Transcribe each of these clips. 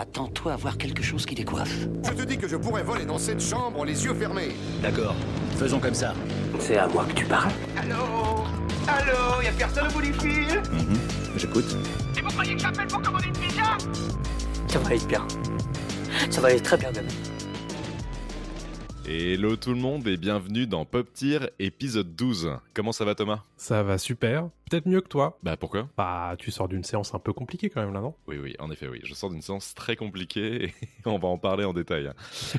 Attends-toi à voir quelque chose qui décoiffe. Je te dis que je pourrais voler dans cette chambre les yeux fermés. D'accord, faisons comme ça. C'est à moi que tu parles Allô? Allô? Y'a personne au bout du fil? Mhm, J'écoute. Et vous croyez que j'appelle pour commander une pizza? Ça va aller bien. Ça va aller très bien même. Hello tout le monde et bienvenue dans Pop Tier épisode 12. Comment ça va Thomas? Ça va super. Peut-être mieux que toi. Bah pourquoi? Bah, tu sors d'une séance un peu compliquée quand même là, non? Oui oui, en effet oui, je sors d'une séance très compliquée et on va en parler en détail.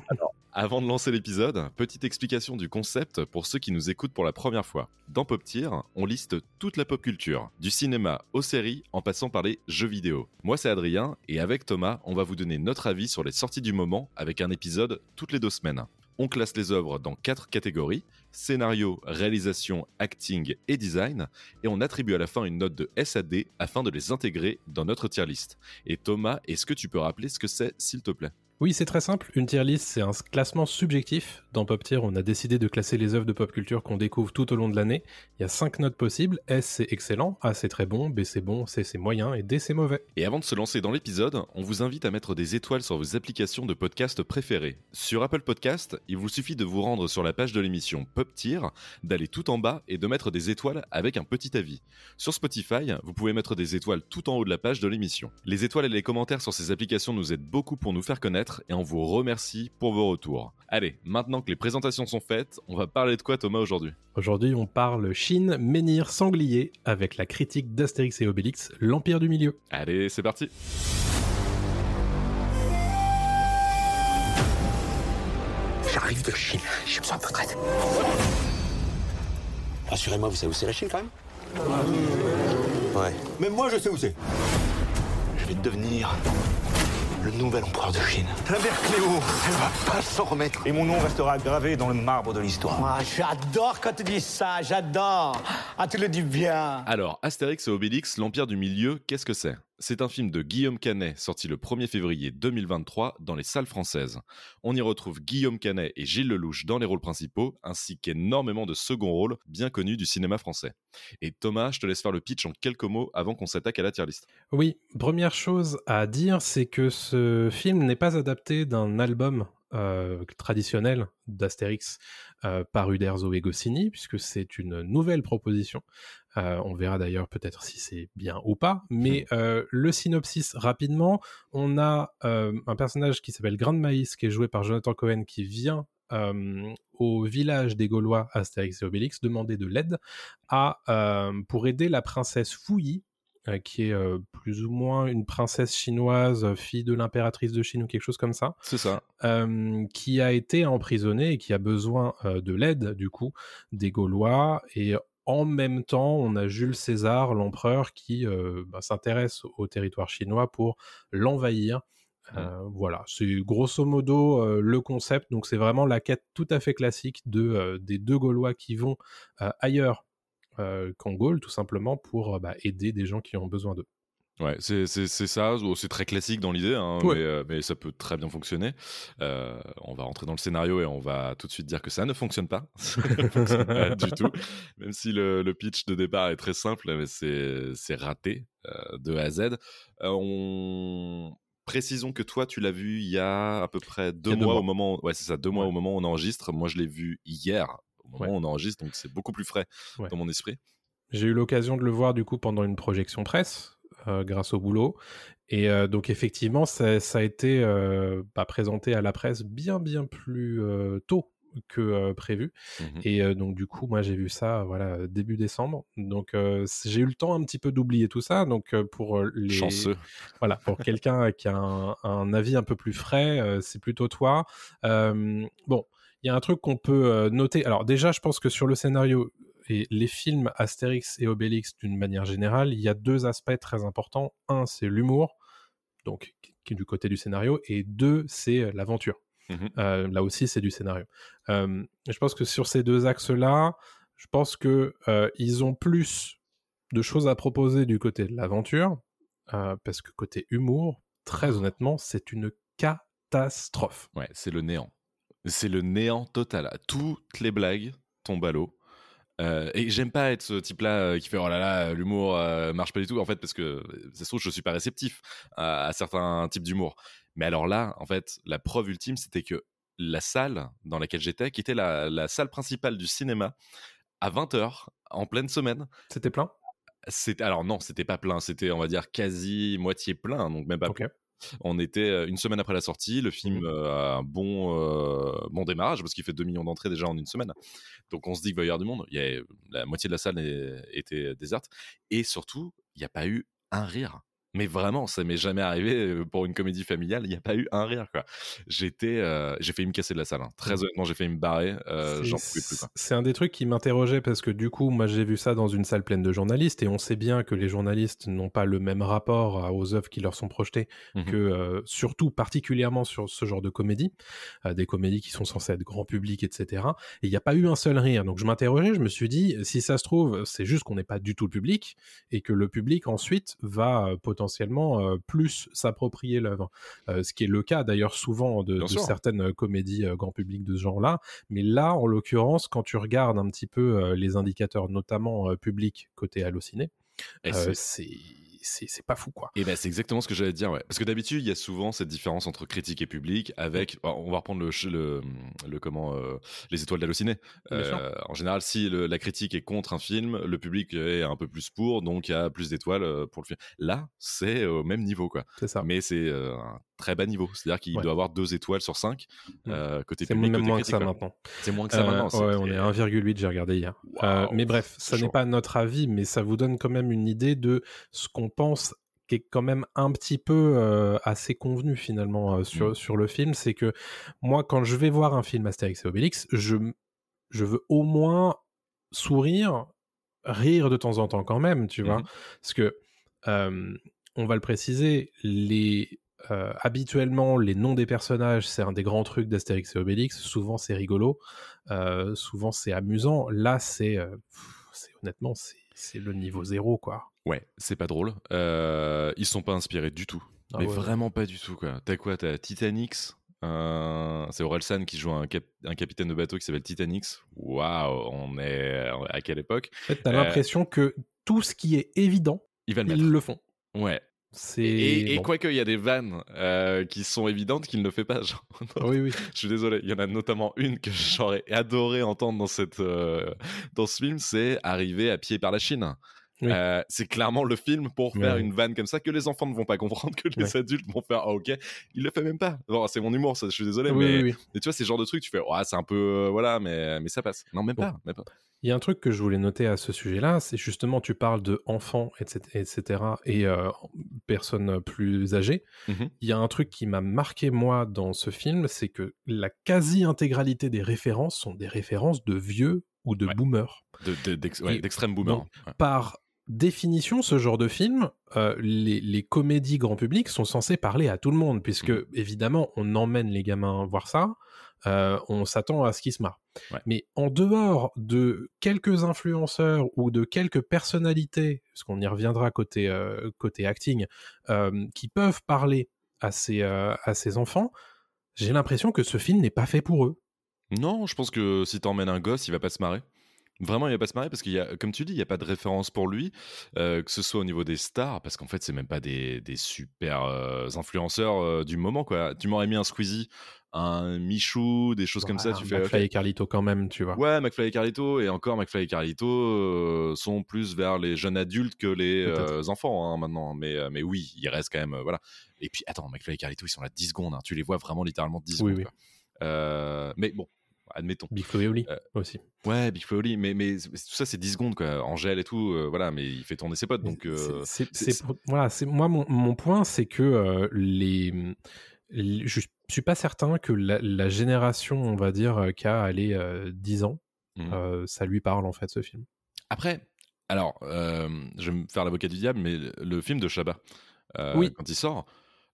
Alors, avant de lancer l'épisode, petite explication du concept pour ceux qui nous écoutent pour la première fois. Dans Pop Tier, on liste toute la pop culture, du cinéma aux séries en passant par les jeux vidéo. Moi c'est Adrien et avec Thomas, on va vous donner notre avis sur les sorties du moment avec un épisode toutes les deux semaines. On classe les œuvres dans quatre catégories scénario, réalisation, acting et design, et on attribue à la fin une note de SAD afin de les intégrer dans notre tier list. Et Thomas, est-ce que tu peux rappeler ce que c'est, s'il te plaît? Oui, c'est très simple. Une tier list, c'est un classement subjectif. Dans Pop Tier, on a décidé de classer les œuvres de pop culture qu'on découvre tout au long de l'année. Il y a cinq notes possibles. S, c'est excellent. A, c'est très bon. B, c'est bon. C, c'est moyen. Et D, c'est mauvais. Et avant de se lancer dans l'épisode, on vous invite à mettre des étoiles sur vos applications de podcast préférées. Sur Apple Podcast, il vous suffit de vous rendre sur la page de l'émission Pop Tier, d'aller tout en bas et de mettre des étoiles avec un petit avis. Sur Spotify, vous pouvez mettre des étoiles tout en haut de la page de l'émission. Les étoiles et les commentaires sur ces applications nous aident beaucoup pour nous faire connaître et on vous remercie pour vos retours. Allez, maintenant que les présentations sont faites, on va parler de quoi Thomas aujourd'hui? Aujourd'hui, on parle Chine, menhir, sanglier, avec la critique d'Astérix et Obélix, l'Empire du Milieu. Allez, c'est parti J'arrive de Chine, j'ai besoin de votre aide. Rassurez-moi, vous savez où c'est la Chine quand même? Ouais. Même moi, je sais où c'est. Je vais devenir le nouvel empereur de Chine. La mère Cléo, elle va pas s'en remettre. Et mon nom restera gravé dans le marbre de l'histoire. Ah, j'adore quand tu dis ça, j'adore. Ah, tu le dis bien. Alors, Astérix et Obélix, l'Empire du Milieu, qu'est-ce que c'est? C'est un film de Guillaume Canet, sorti le 1er février 2023 dans les salles françaises. On y retrouve Guillaume Canet et Gilles Lelouch dans les rôles principaux, ainsi qu'énormément de second rôles bien connus du cinéma français. Et Thomas, je te laisse faire le pitch en quelques mots avant qu'on s'attaque à la tier list. Oui, première chose à dire, c'est que ce film n'est pas adapté d'un album euh, traditionnel d'Astérix euh, par Uderzo et Goscinny, puisque c'est une nouvelle proposition. Euh, on verra d'ailleurs peut-être si c'est bien ou pas. Mais euh, le synopsis rapidement, on a euh, un personnage qui s'appelle Grain de Maïs, qui est joué par Jonathan Cohen, qui vient euh, au village des Gaulois, Astérix et Obélix, demander de l'aide à euh, pour aider la princesse Fouilly, euh, qui est plus ou moins une princesse chinoise, fille de l'impératrice de Chine ou quelque chose comme ça, C'est ça. qui a été emprisonnée et qui a besoin de l'aide du coup des Gaulois et en même temps, on a Jules César, l'empereur, qui euh, bah, s'intéresse au territoire chinois pour l'envahir. Euh, voilà, c'est grosso modo euh, le concept. Donc c'est vraiment la quête tout à fait classique de des deux Gaulois qui vont ailleurs qu'en Gaule, tout simplement pour bah, aider des gens qui ont besoin d'eux. Ouais, c'est ça. C'est très classique dans l'idée, hein, Ouais. mais, euh, mais ça peut très bien fonctionner. Euh, on va rentrer dans le scénario et on va tout de suite dire que ça ne fonctionne pas. ça ne fonctionne pas du tout. Même si le, le pitch de départ est très simple, mais c'est raté euh, de A à Z. On... Précisons que toi, tu l'as vu il y a à peu près deux mois, au moment. Ouais, c'est ça, deux mois Ouais. au moment où on enregistre. Moi, je l'ai vu hier, au moment Ouais. où on enregistre, donc c'est beaucoup plus frais dans mon esprit. J'ai eu l'occasion de le voir du coup pendant une projection presse grâce au boulot. Et euh, donc effectivement, ça, ça a été euh, bah, présenté à la presse bien bien plus euh, tôt que euh, prévu. Mhm. Et euh, donc du coup, moi j'ai vu ça voilà début décembre. Donc euh, j'ai eu le temps un petit peu d'oublier tout ça. Donc euh, pour euh, les Chanceux. voilà, pour quelqu'un qui a un, un avis un peu plus frais, euh, c'est plutôt toi. Euh, bon, il y a un truc qu'on peut euh, noter. Alors déjà, je pense que sur le scénario et les films Astérix et Obélix, d'une manière générale, il y a deux aspects très importants. Un, c'est l'humour, donc qui est du côté du scénario, et deux, c'est euh, l'aventure. Mhm. Euh, là aussi, c'est du scénario. Euh, je pense que sur ces deux axes-là, je pense que euh, ils ont plus de choses à proposer du côté de l'aventure, parce que côté humour, très honnêtement, c'est une catastrophe. Ouais, c'est le néant. C'est le néant total. Toutes les blagues tombent à l'eau. Euh, et j'aime pas être ce type-là euh, qui fait oh là là, l'humour euh, marche pas du tout. En fait, parce que ça se trouve, je suis pas réceptif à, à certains types d'humour. Mais alors là, en fait, la preuve ultime, c'était que la salle dans laquelle j'étais, qui était la, la salle principale du cinéma, à 20h, en pleine semaine, C'était plein? alors non, c'était pas plein, c'était on va dire quasi moitié plein, donc même pas. plein. On était euh, une semaine après la sortie, le film Mhm. euh, a un bon euh, bon démarrage parce qu'il fait 2 millions d'entrées déjà en une semaine. Donc on se dit qu'il va y avoir du monde. Il y a, la moitié de la salle était déserte et surtout il n'y a pas eu un rire. Mais vraiment, ça m'est jamais arrivé pour une comédie familiale. Il n'y a pas eu un rire quoi. J'étais, euh, j'ai failli me casser de la salle. hein. Très Mhm. honnêtement, j'ai failli me barrer. euh, C'est- J'en pouvais plus. quoi. C'est un des trucs qui m'interrogeait parce que du coup, moi j'ai vu ça dans une salle pleine de journalistes et on sait bien que les journalistes n'ont pas le même rapport aux œuvres qui leur sont projetées Mhm. que, euh, surtout particulièrement sur ce genre de comédie, des comédies qui sont censées être grand public, etc. Et il n'y a pas eu un seul rire. Donc je m'interrogeais, je me suis dit, si ça se trouve, c'est juste qu'on n'est pas du tout le public et que le public ensuite va euh, potentiellement euh, plus s'approprier l'œuvre. Euh, ce qui est le cas d'ailleurs souvent de, certaines euh, comédies grand public de ce genre-là. Mais là, en l'occurrence, quand tu regardes un petit peu les indicateurs, notamment public côté euh, c'est- c'est pas fou quoi. Et ben c'est exactement ce que j'allais dire, ouais. Parce que d'habitude, il y a souvent cette différence entre critique et public avec, bah, on va reprendre le, le, le comment, euh, les étoiles sûr. Euh, en général, si le- la critique est contre un film, le public est un peu plus pour, donc il y a plus d'étoiles euh, pour le film. Là, c'est au même niveau, quoi. C'est ça. Mais c'est euh, un très bas niveau. C'est-à-dire qu'il Ouais. doit avoir deux étoiles sur cinq Mm. euh, côté C'est public, même côté moins que ça maintenant. C'est moins que ça Euh, maintenant. ouais, on est à 1,8, j'ai regardé hier. Euh, mais bref, ça n'est pas notre avis, mais ça vous donne quand même une idée de ce qu'on pense qui est quand même un petit peu euh, assez convenu finalement euh, sur, Mm. sur le film. C'est que moi, quand je vais voir un film Astérix et Obélix, je, je veux au moins sourire, rire de temps en temps quand même, tu vois. Mhm. Parce que, euh, on va le préciser, les, euh, habituellement, les noms des personnages, c'est un des grands trucs d'Astérix et Obélix. Souvent, c'est rigolo. euh, souvent, c'est amusant. Là, c'est, euh, honnêtement, c'est, le niveau zéro, quoi. Ouais, c'est pas drôle. Ils sont pas inspirés du tout. Ah mais ouais. vraiment pas du tout, quoi. T'as quoi? T'as Titanic's euh, C'est Orelsan qui joue un, cap- un capitaine de bateau qui s'appelle Titanic's. Waouh, on est à quelle époque? En fait, t'as l'impression que tout ce qui est évident, le ils le font. Ouais. Et, et bon. quoique, il y a des vannes euh, qui sont évidentes qu'il ne fait pas. genre. Oui, oui. Je suis désolé. Il y en a notamment une que j'aurais adoré entendre dans, cette, euh, dans ce film c'est Arriver à pied par la Chine. Oui. Euh, c'est clairement le film pour faire Ouais. une vanne comme ça que les enfants ne vont pas comprendre, que les Ouais. adultes vont faire ah, ok. Il le fait même pas. Bon, c'est mon humour, ça, je suis désolé, Oui, mais, oui, oui. mais tu vois, c'est genre de truc, tu fais ouais, c'est un peu euh, voilà, mais, mais ça passe. Non, même Bon. pas. Même pas. Il y a un truc que je voulais noter à ce sujet-là, c'est justement, tu parles de enfants, etc., etc., et euh, personnes plus âgées. Mhm. Il y a un truc qui m'a marqué, moi, dans ce film, c'est que la quasi-intégralité des références sont des références de vieux ou de Ouais. boomers. De- de- ouais, D'extrême boomer. donc, Ouais. Par définition, ce genre de film, euh, les, les comédies grand public sont censées parler à tout le monde, puisque Mhm. évidemment, on emmène les gamins voir ça, euh, on s'attend à ce qu'ils se marrent. Ouais. Mais en dehors de quelques influenceurs ou de quelques personnalités, parce qu'on y reviendra côté, euh, côté acting, euh, qui peuvent parler à ces, à ces enfants, j'ai l'impression que ce film n'est pas fait pour eux. Non, je pense que si t'emmènes un gosse, il va pas se marrer. Vraiment, il va pas se marrer parce qu'il y a, comme tu dis, il y a pas de référence pour lui, euh, que ce soit au niveau des stars, parce qu'en fait, c'est même pas des, des super euh, influenceurs euh, du moment, quoi. Tu m'aurais mis un Squeezie, un Michou, des choses comme ça, tu fais. McFly et Carlito quand même, tu vois. Ouais, McFly et Carlito, et encore McFly et Carlito sont plus vers les jeunes adultes que les enfants hein, maintenant. Mais, euh, mais oui, ils restent quand même. voilà. Et puis, attends, McFly et Carlito, ils sont là 10 secondes. hein. Tu les vois vraiment littéralement 10 Oui, secondes. oui. quoi. Mais bon, admettons. Big Flo et Oli Euh, aussi. Ouais, Big Flo et Oli, mais, mais tout ça, c'est 10 secondes, quoi. Angèle et tout, euh, voilà, mais il fait tourner ses potes, donc. Euh, c'est- voilà, c'est moi mon, mon point, c'est que les, les- je suis pas certain que la, la génération, on va dire, qui a allé euh, 10 ans, euh, ça lui parle en fait ce film. Après, alors, je vais me faire l'avocat du diable, mais le film de Chabat, Oui. quand il sort,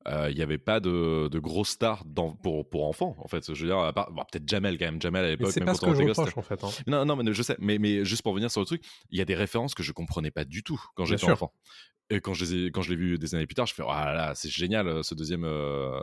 euh, il n'y avait pas de, de grosses stars dans- pour, pour enfants, en fait. Je veux dire, à part- bon, peut-être Jamel quand même, Jamel à l'époque, c'est pas ce que je reproche en fait. hein. Non, non, mais je sais, mais, mais juste pour revenir sur le truc, il y a des références que je comprenais pas du tout quand j'étais enfant. Et quand je, les ai- quand je l'ai vu des années plus tard, je fais ah là là, c'est génial euh, ce deuxième euh,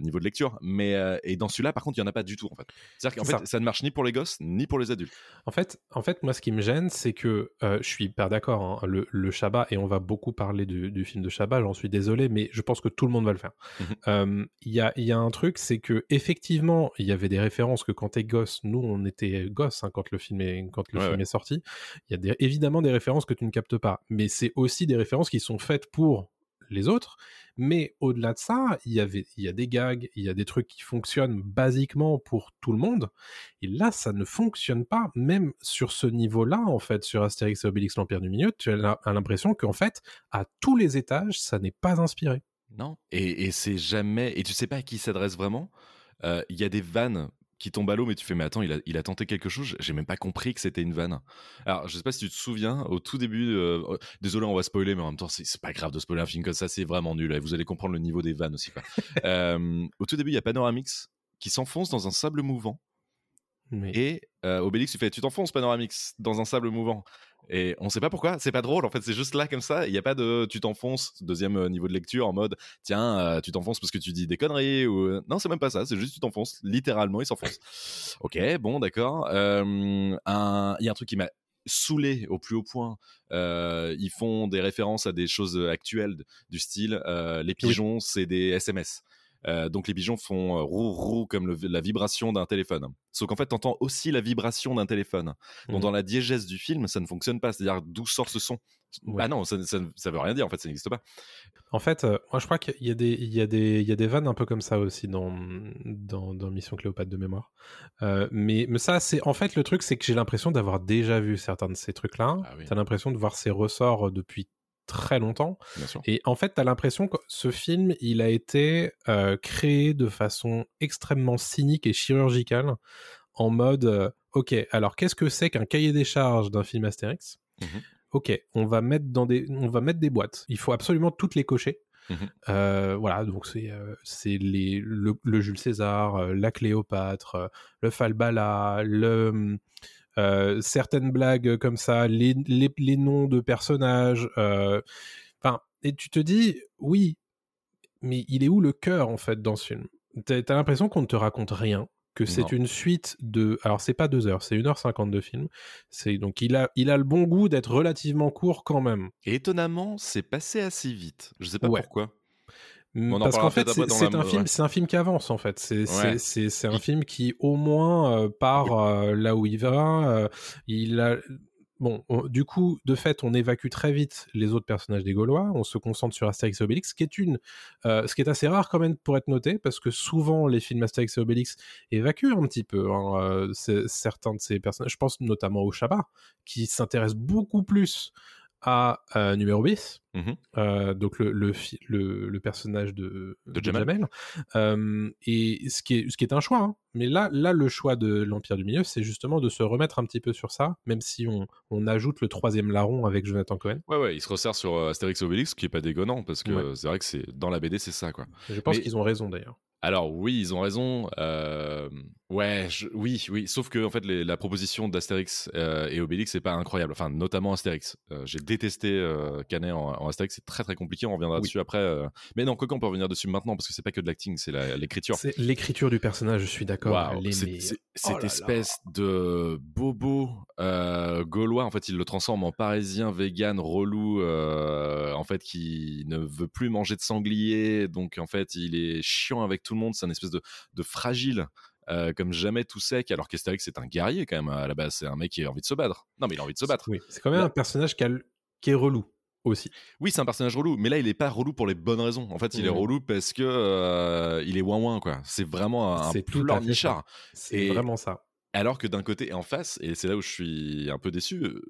niveau de lecture. Mais euh, et dans celui-là, par contre, il y en a pas du tout en fait. C'est-à-dire qu'en C'est fait, ça. ça. ne marche ni pour les gosses ni pour les adultes. En fait, en fait, moi, ce qui me gêne, c'est que euh, je suis hyper d'accord. hein, le, le Shabbat, et on va beaucoup parler du, du film de Shabbat, j'en suis désolé, mais je pense que tout le monde va le faire. Mhm. Euh, Il y, a, y a un truc, c'est que effectivement, il y avait des références que quand t'es gosse, nous, on était gosses hein, quand le film est, quand le Ouais, film ouais. est sorti. Il y a des- évidemment des références que tu ne captes pas, mais c'est aussi des références qui sont faites pour les autres. Mais au-delà de ça, il y avait, il y a des gags, il y a des trucs qui fonctionnent basiquement pour tout le monde. Et là, ça ne fonctionne pas, même sur ce niveau-là, en fait, sur Astérix et Obélix, l'Empire du Milieu, tu as l'impression qu'en fait, à tous les étages, ça n'est pas inspiré. Non. Et, c'est jamais. Et tu sais pas à qui s'adresse vraiment. Euh, Il y a des vannes qui tombent à l'eau, mais tu fais, mais attends, il a, il a tenté quelque chose. J'ai même pas compris que c'était une vanne. Alors, je sais pas si tu te souviens, au tout début, euh, désolé, on va spoiler, mais en même temps, c'est pas grave de spoiler un film comme ça, c'est vraiment nul. Et vous allez comprendre le niveau des vannes aussi. Euh, au tout début, il y a Panoramix qui s'enfonce dans un sable mouvant. Et euh, Obélix, tu fais, tu t'enfonces Panoramix dans un sable mouvant. Et on sait pas pourquoi, c'est pas drôle en fait, c'est juste là comme ça. Il y a pas de tu t'enfonces, deuxième euh, niveau de lecture en mode tiens, euh, tu t'enfonces parce que tu dis des conneries ou euh, non, c'est même pas ça, c'est juste tu t'enfonces, littéralement, il s'enfonce. ok, bon, d'accord. Euh, un- Il y a un truc qui m'a saoulé au plus haut point. Euh, ils font des références à des choses actuelles du style euh, les pigeons, c'est des SMS. Euh, donc les pigeons font euh, roux roux comme le- la vibration d'un téléphone. Sauf qu'en fait, t'entends aussi la vibration d'un téléphone. Donc Mhm. dans la diégèse du film, ça ne fonctionne pas. C'est-à-dire d'où sort ce son? Ouais. Ah non, ça, ça, ça veut rien dire. En fait, ça n'existe pas. En fait, euh, moi je crois qu'il y a des, il y a des, il y a des vannes un peu comme ça aussi dans, dans, dans Mission Cléopâtre de mémoire. Euh, mais, mais ça, c'est en fait le truc, c'est que j'ai l'impression d'avoir déjà vu certains de ces trucs-là. Ah oui. T'as l'impression de voir ces ressorts depuis très longtemps. Et en fait, t'as l'impression que ce film, il a été euh, créé de façon extrêmement cynique et chirurgicale, en mode, euh, ok, alors qu'est-ce que c'est qu'un cahier des charges d'un film Astérix? Mhm. Ok, on va mettre dans des, on va mettre des boîtes. Il faut absolument toutes les cocher. Mhm. Euh, voilà, donc c'est euh, c'est les le, le Jules César, euh, la Cléopâtre, le Falbala, le euh, certaines blagues comme ça, les, les, les noms de personnages. euh, Enfin, et tu te dis, oui, mais il est où le cœur en fait dans ce film? T'as t'as l'impression qu'on ne te raconte rien, que c'est une suite de. Alors c'est pas deux heures, c'est 1h50 de film. C'est donc il a il a le bon goût d'être relativement court quand même. Et étonnamment, c'est passé assez vite. Je sais pas Ouais. pourquoi. Parce qu'en fait, c'est un film, c'est un film qui avance en fait. C'est un film qui au moins euh, part euh, là où il va. euh, il a bon, on- du coup, de fait, on évacue très vite les autres personnages des Gaulois. On se concentre sur Astérix et Obélix, ce qui est une, euh, ce qui est assez rare quand même pour être noté, parce que souvent les films Astérix et Obélix évacuent un petit peu hein, euh, certains de ces personnages. Je pense notamment au Shabbat, qui s'intéresse beaucoup plus à euh, numéro bis, Mhm. euh, donc le, le, fi- le, le personnage de, De Jamel. Euh, et ce qui, est, ce qui est un choix, hein. mais là, là, le choix de l'Empire du Milieu, c'est justement de se remettre un petit peu sur ça, même si on, on ajoute le troisième larron avec Jonathan Cohen. Ouais, ouais, il se resserre sur euh, Astérix et Obélix, ce qui est pas déconnant, parce que Ouais. c'est vrai que c'est dans la BD, c'est ça, quoi. Je pense Mais- qu'ils ont raison d'ailleurs. Alors oui, ils ont raison. euh, ouais, je- oui, oui. Sauf que en fait, les- la proposition d'Astérix euh, et Obélix, c'est pas incroyable. Enfin, notamment Astérix. Euh, J'ai détesté Canet en, en Astérix. C'est très très compliqué. On reviendra Oui. dessus après. Mais non, quoi qu'on peut revenir dessus maintenant parce que c'est pas que de l'acting, c'est la- l'écriture. C'est l'écriture du personnage, je suis d'accord. Oh cette là espèce de bobo gaulois, en fait, il le transforme en parisien, vegan, relou, en fait, qui ne veut plus manger de sanglier, donc en fait, il est chiant avec tout le monde, c'est un espèce de, de fragile. euh, comme jamais tout sec, alors qu'Astérix c'est un guerrier quand même à la base, c'est un mec qui a envie de se battre. Non, mais il a envie de se battre. Oui, c'est quand même Là- un personnage qui, a le- qui est relou aussi. Oui, c'est un personnage relou, mais là il est pas relou pour les bonnes raisons. En fait, il est Mhm. relou parce que euh, il est ouin ouin quoi. C'est vraiment un, un tout ça. pleurnichard. C'est vraiment ça. Alors que d'un côté et en face, et c'est là où je suis un peu déçu, euh,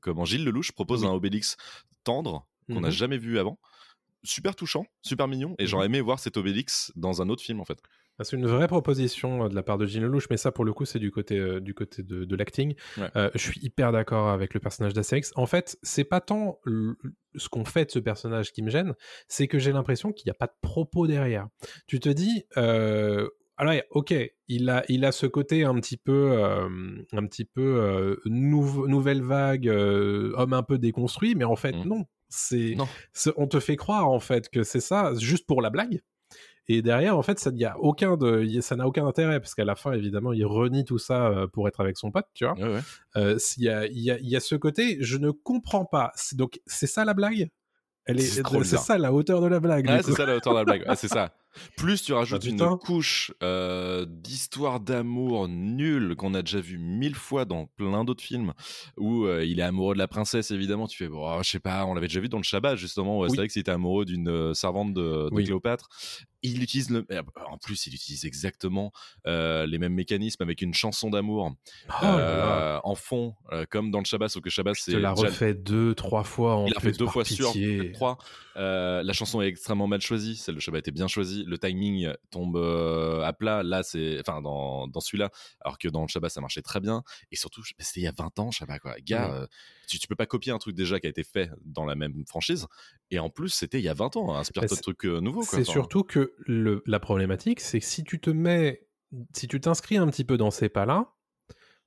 comment Gilles Lelouch propose Oui. un Obélix tendre qu'on n'a Mhm. jamais vu avant. Super touchant, super mignon, et Mhm. j'aurais aimé voir cet Obélix dans un autre film en fait. Ah, C'est une vraie proposition euh, de la part de Gilles Lelouch, mais ça, pour le coup, c'est du côté, euh, du côté de, de l'acting. Ouais. Euh, je suis hyper d'accord avec le personnage d'Astérix. En fait, c'est pas tant ce qu'on fait de ce personnage qui me gêne, c'est que j'ai l'impression qu'il n'y a pas de propos derrière. Tu te dis, euh, alors, ok, il a, il a ce côté un petit peu, euh, un petit peu euh, nouvelle vague, euh, homme un peu déconstruit, mais en fait, Mhm. non. C'est, on te fait croire en fait que c'est ça juste pour la blague. Et derrière, en fait, ça n'y a aucun de, y ça n'a aucun intérêt parce qu'à la fin, évidemment, il renie tout ça euh, pour être avec son pote, tu vois. Ouais, ouais. Euh, y a, il y, a, il y a ce côté, je ne comprends pas. C'est- Donc, c'est ça la blague? Elle est, C'est ça la hauteur de la blague. c'est ça la hauteur de la blague. C'est ça. Plus tu rajoutes Ah, une couche euh, d'histoire d'amour nulle qu'on a déjà vu mille fois dans plein d'autres films où euh, il est amoureux de la princesse évidemment tu fais bon oh, je sais pas on l'avait déjà vu dans le Shabbat justement où Oui. c'est vrai qu'il était amoureux d'une euh, servante de, de Oui. Cléopâtre il utilise le eh, en plus il utilise exactement euh, les mêmes mécanismes avec une chanson d'amour Oh euh, en fond euh, comme dans le Shabbat sauf que Shabbat c'est te la déjà- refait deux, trois fois en il a plus, fait deux fois pitié. peut-être trois. Euh, la chanson est extrêmement mal choisie, celle de Shabbat était bien choisie. Le timing tombe euh, à plat. Là, c'est enfin dans, dans celui-là, alors que dans le Shabbat ça marchait très bien. Et surtout, c'était il y a 20 ans, Shabbat quoi. Gars, Ouais. euh, tu, tu peux pas copier un truc déjà qui a été fait dans la même franchise. Et en plus, c'était il y a 20 ans. Inspire-toi Bah, de trucs euh, nouveaux. quoi. C'est surtout que le, la problématique, c'est que si tu te mets, si tu t'inscris un petit peu dans ces pas-là,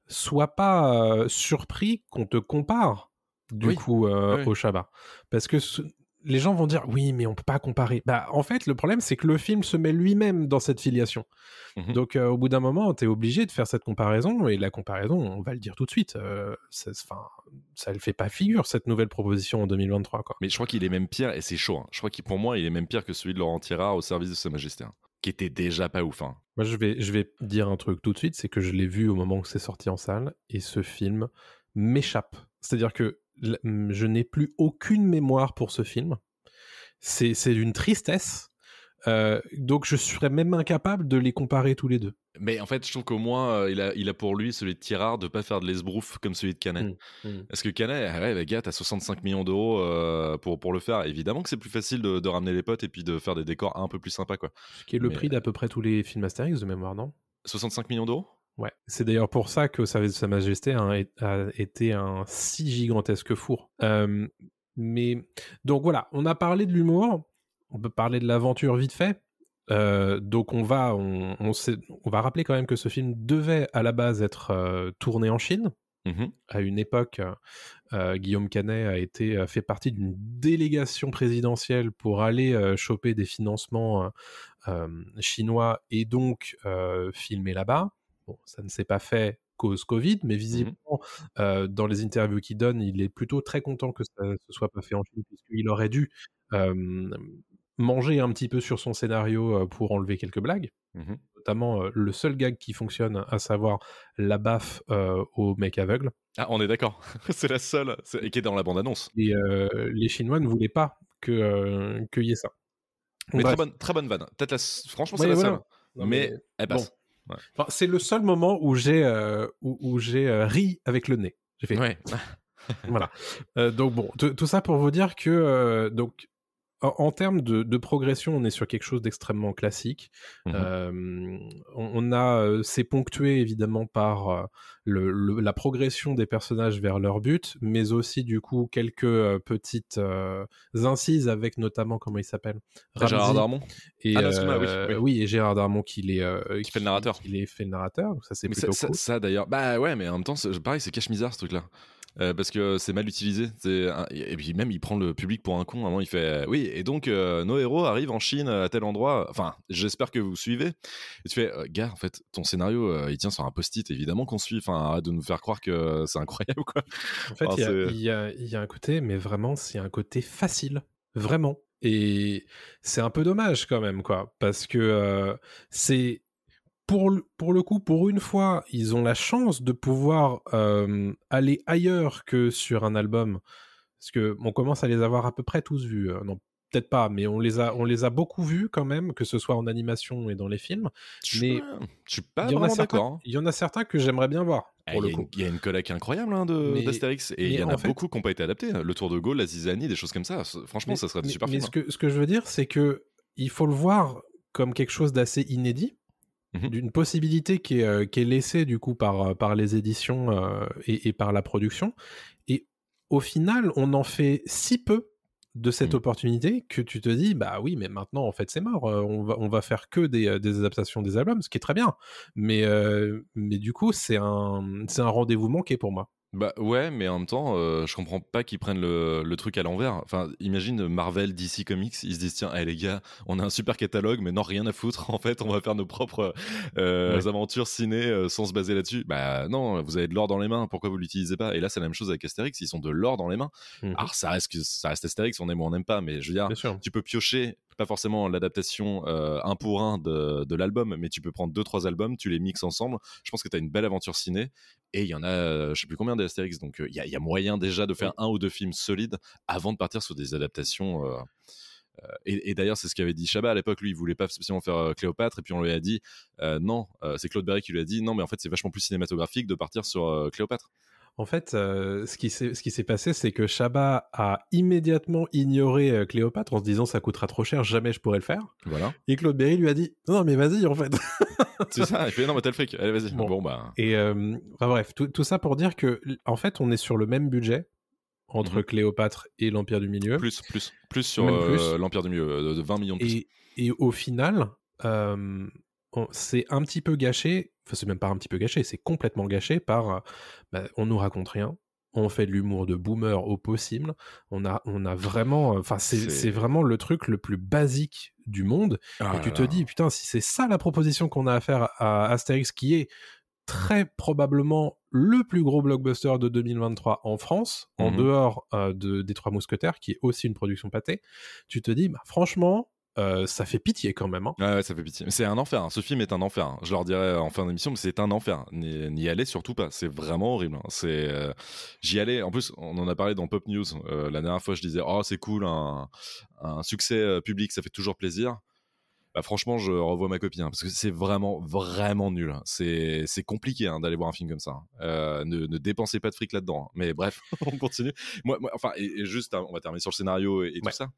sois pas euh, surpris qu'on te compare du Oui. coup euh, Oui. au Shabbat, parce que ce- les gens vont dire oui, mais on peut pas comparer. Bah en fait, le problème c'est que le film se met lui-même dans cette filiation. Mhm. Donc euh, au bout d'un moment, tu es obligé de faire cette comparaison et la comparaison, on va le dire tout de suite, euh, ça, ça le fait pas figure cette nouvelle proposition en 2023 quoi. Mais je crois qu'il est même pire, et c'est chaud. hein. Je crois qu'il, pour moi, il est même pire que celui de Laurent Tirard au service de Sa Majesté, hein, qui était déjà pas ouf. hein. Moi, je vais, je vais dire un truc tout de suite, c'est que je l'ai vu au moment où c'est sorti en salle, et ce film m'échappe. C'est-à-dire que je n'ai plus aucune mémoire pour ce film. C'est c'est d'une tristesse. Euh, donc je serais même incapable de les comparer tous les deux. Mais en fait, je trouve qu'au moins, euh, il, a, il a pour lui, celui de Tirard, de pas faire de l'esbrouf comme celui de Canet. Mm, mm. Parce que Canet, ouais, bah, gars, t'as 65 millions d'euros euh, pour, pour le faire. Évidemment que c'est plus facile de, de ramener les potes et puis de faire des décors un peu plus sympas, quoi. Ce qui est le Mais, prix d'à peu près tous les films Astérix de mémoire, non? 65 millions d'euros? Ouais. C'est d'ailleurs pour ça que Service de Sa Majesté a, a été un si gigantesque four. Euh, mais donc voilà, on a parlé de l'humour, on peut parler de l'aventure vite fait. Euh, donc on va, on, on, sait- on va rappeler quand même que ce film devait à la base être euh, tourné en Chine. Mhm. À une époque, euh, Guillaume Canet a été a fait partie d'une délégation présidentielle pour aller choper des financements chinois et donc filmer là-bas. Bon, ça ne s'est pas fait cause Covid, mais visiblement, euh, dans les interviews qu'il donne, il est plutôt très content que ça ne se soit pas fait en Chine, puisqu'il aurait dû euh, manger un petit peu sur son scénario pour enlever quelques blagues Mhm. notamment euh, le seul gag qui fonctionne, à savoir la baffe au mec aveugle. Ah, on est d'accord. c'est la seule. Et qui est dans la bande-annonce. Et les Chinois ne voulaient pas que qu'il y ait ça. Mais très bonne, très bonne vanne. Peut-être la... s- Franchement, c'est Ouais, la voilà. seule. Non, mais, mais elle passe. Enfin, c'est le seul moment où j'ai euh, où, où j'ai euh, ri avec le nez. J'ai fait Ouais. voilà. Euh, donc bon, tout ça pour vous dire que euh, donc en, en termes de, de progression, on est sur quelque chose d'extrêmement classique. Mhm. Euh, on, on a euh, c'est ponctué évidemment par euh, le, le- la progression des personnages vers leur but, mais aussi du coup quelques euh, petites euh, incises avec notamment comment il s'appelle? Gérard Darmon? et Ah excuse-moi, oui, euh, oui. et Gérard Darmon qui les euh, Qui fait le narrateur. qui les fait le narrateur. Donc ça c'est plutôt ça, cool. ça, d'ailleurs, bah ouais, mais en même temps, pareil, c'est cache-misère ce truc-là. Euh, parce que c'est mal utilisé. Un- Et puis même, il prend le public pour un con. Un moment, il fait Oui, et donc euh, nos héros arrivent en Chine à tel endroit. Enfin, j'espère que vous suivez. Et tu fais euh, Gars, en fait, ton scénario, euh, il tient sur un post-it. Évidemment qu'on suit. Enfin, arrête de nous faire croire que c'est incroyable, quoi. En fait, Enfin, il y y, a, il y a un côté, mais vraiment, c'est un côté facile. Vraiment. Et c'est un peu dommage quand même, quoi. Parce que euh, c'est. Pour le, pour le coup, pour une fois, ils ont la chance de pouvoir euh, aller ailleurs que sur un album. Parce que on commence à les avoir à peu près tous vus. euh, non, peut-être pas, mais on les, a, on les a beaucoup vus quand même, que ce soit en animation et dans les films. Je Mais je suis pas vraiment d'accord. hein. il y en a certains que j'aimerais bien voir, pour Il le y, a coup. une- il y a une collecte incroyable hein, d'Astérix et il y en en a fait- beaucoup qui n'ont pas été adaptés. Le Tour de Gaulle, la Zizanie, des choses comme ça. Franchement, Mais- ça serait mais- super mais ce que, ce que je veux dire, c'est que il faut le voir comme quelque chose d'assez inédit, Mhm. d'une possibilité qui est, euh, qui est laissée du coup par, euh, par les éditions euh, et, et par la production. Et au final, on en fait si peu de cette Mhm. opportunité que tu te dis bah oui mais maintenant en fait c'est mort on va on va faire que des, des adaptations des albums ce qui est très bien mais euh, mais du coup c'est un c'est un rendez-vous manqué pour moi Bah ouais, mais en même temps, euh, je comprends pas qu'ils prennent le, le truc à l'envers. Enfin, imagine Marvel, DC Comics, ils se disent tiens, hey, les gars, on a un super catalogue, mais non, rien à foutre. En fait, on va faire nos propres euh, Ouais. aventures ciné euh, sans se baser là-dessus. Bah non, vous avez de l'or dans les mains, pourquoi vous l'utilisez pas? Et là, c'est la même chose avec Astérix, ils ont de l'or dans les mains. Mhm. Alors, ça reste, que- ça reste Astérix, on aime ou on n'aime pas, mais je veux dire, tu peux piocher pas forcément l'adaptation euh, un pour un de, de l'album, mais tu peux prendre deux trois albums, tu les mixes ensemble. Je pense que tu as une belle aventure ciné et il y en a, euh, je sais plus combien d'Astérix, donc euh, il y, a- il y a moyen déjà de faire un ou deux films solides avant de partir sur des adaptations. et, et d'ailleurs, c'est ce qu'avait dit Chabat à l'époque. Lui, il voulait pas spécialement faire Cléopâtre, et puis on lui a dit euh, non. euh, c'est Claude Berry qui lui a dit non, mais en fait, c'est vachement plus cinématographique de partir sur euh, Cléopâtre. En fait, euh, ce qui s'est passé, c'est que Chabat a immédiatement ignoré euh, Cléopâtre en se disant ça coûtera trop cher, jamais je pourrais le faire. Voilà. Et Claude Berry lui a dit non, non mais vas-y en fait. c'est ça. Il fait non, mais t'as le fric. Allez, vas-y. Bon. Bon, bah. Et euh, enfin, bref, tout, tout ça pour dire que en fait, on est sur le même budget entre Mhm. Cléopâtre et l'Empire du Milieu. Plus, plus, plus sur l'Empire du Milieu, de 20 millions de plus. Et, et au final, c'est un petit peu gâché, enfin c'est même pas un petit peu gâché, c'est complètement gâché par, euh, bah, on nous raconte rien, on fait de l'humour de boomer au possible, on a, on a vraiment, euh, enfin c'est vraiment le truc le plus basique du monde, Ah et tu te là. dis, putain, si c'est ça la proposition qu'on a à faire à Astérix, qui est très probablement le plus gros blockbuster de 2023 en France, en Mhm. dehors euh, de, des Trois Mousquetaires, qui est aussi une production pâtée, tu te dis, bah, franchement, euh, ça fait pitié quand même. hein. Ouais, ouais, ça fait pitié. Mais C'est un enfer. hein. Ce film est un enfer. hein. Je leur dirai en fin d'émission, mais c'est un enfer. N'y allez surtout pas. C'est vraiment horrible. C'est, euh, j'y allais. En plus, on en a parlé dans Pop News euh, la dernière fois. Je disais, oh, c'est cool, un, un succès euh, public, ça fait toujours plaisir. Bah, franchement, je revois ma copie parce que c'est vraiment, vraiment nul. C'est, c'est compliqué d'aller voir un film comme ça. Euh, ne, ne dépensez pas de fric là-dedans. Mais bref, on continue. Moi, moi, enfin, et, et juste, on va terminer sur le scénario et, et Ouais. tout ça.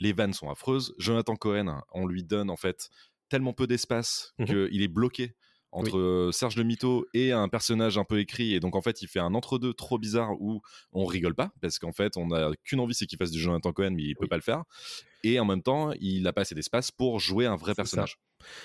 Les vannes sont affreuses. Jonathan Cohen, on lui donne en fait tellement peu d'espace Mhm. qu'il est bloqué entre euh, Serge le Mito et un personnage un peu écrit et donc en fait il fait un entre-deux trop bizarre où on rigole pas parce qu'en fait on a qu'une envie c'est qu'il fasse du Jonathan Cohen mais il peut Oui. pas le faire et en même temps il a pas assez d'espace pour jouer un vrai ça.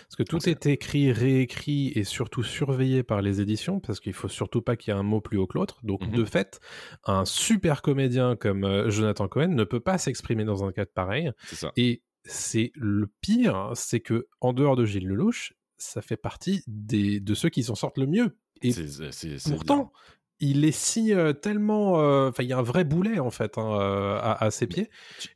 Parce que tout est écrit, réécrit et surtout surveillé par les éditions, parce qu'il faut surtout pas qu'il y ait un mot plus haut que l'autre. Donc, Mhm. de fait, un super comédien comme euh, Jonathan Cohen ne peut pas s'exprimer dans un cadre pareil. ça Et c'est le pire, c'est que en dehors de Gilles Lelouch, ça fait partie des, de ceux qui s'en sortent le mieux. Et pourtant, il est si euh, tellement. euh, Enfin, il y a un vrai boulet en fait hein, euh, à, à ses pieds.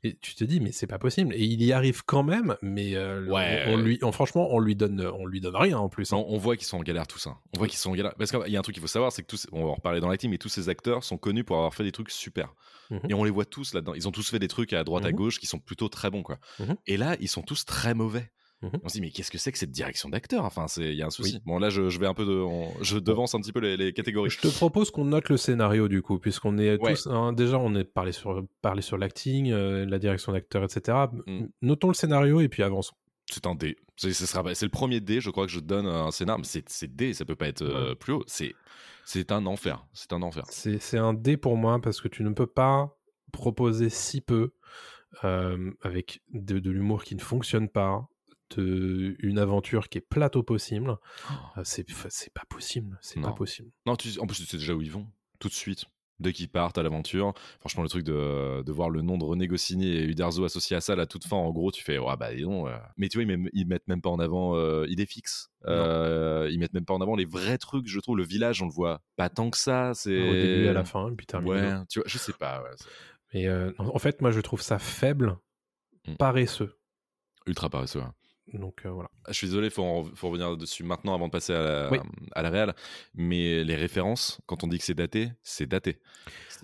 Et tu te dis, mais c'est pas possible. Et il y arrive quand même, mais Ouais. on, on lui, on- franchement, on lui donne, on lui donne rien en plus. hein. On voit qu'ils sont en galère tous. hein. On voit qu'ils sont en galère. Parce qu'il y a un truc qu'il faut savoir, c'est que tous, on va en reparler dans l'acting, mais tous ces acteurs sont connus pour avoir fait des trucs super. Mhm. Et on les voit tous là-dedans. Ils ont tous fait des trucs à droite à Mhm. gauche qui sont plutôt très bons, quoi. Mhm. Et là, ils sont tous très mauvais. Mhm. On se dit, mais qu'est-ce que c'est que cette direction d'acteur? Enfin, c'est- il y a un souci. Oui. Bon, là, je, je vais un peu de. on- je devance un petit peu les, les catégories. Je te propose qu'on note le scénario du coup, puisqu'on est Ouais. tous. hein, déjà, on est parlé sur, parlé sur l'acting, euh, la direction d'acteur, etc. Mm. Notons le scénario et puis avançons. C'est un D. C'est ce sera- c'est le premier D, je crois que je donne un scénar, mais c'est c'est D, ça peut pas être euh, plus haut. C'est c'est un enfer. C'est un enfer. C'est c'est un dé pour moi parce que tu ne peux pas proposer si peu euh, avec de, de l'humour qui ne fonctionne pas, une aventure qui est plate au possible. Euh, c'est c'est pas possible. C'est pas possible. Non, tu, en plus, tu sais déjà où ils vont, tout de suite. Dès qu'ils partent à l'aventure, franchement, le truc de, de voir le nom de René Goscinny et Uderzo associé à ça, à la toute fin, en gros, tu fais, ouais, bah, dis donc. euh. Mais tu vois, ils, met- ils mettent même pas en avant euh, Idée fixe. Euh, ils mettent même pas en avant les vrais trucs, je trouve. Le village, on le voit pas tant que ça. C'est Au début, à la fin, puis terminé. Ouais, tu vois, je sais pas. ouais, Mais euh, en en fait, moi, je trouve ça faible, Mm. paresseux. ultra paresseux. hein. Donc euh, voilà. Je suis désolé, faut, en- faut revenir dessus maintenant avant de passer à la, Oui. à la réal. Mais les références, quand on dit que c'est daté, c'est daté. Bah,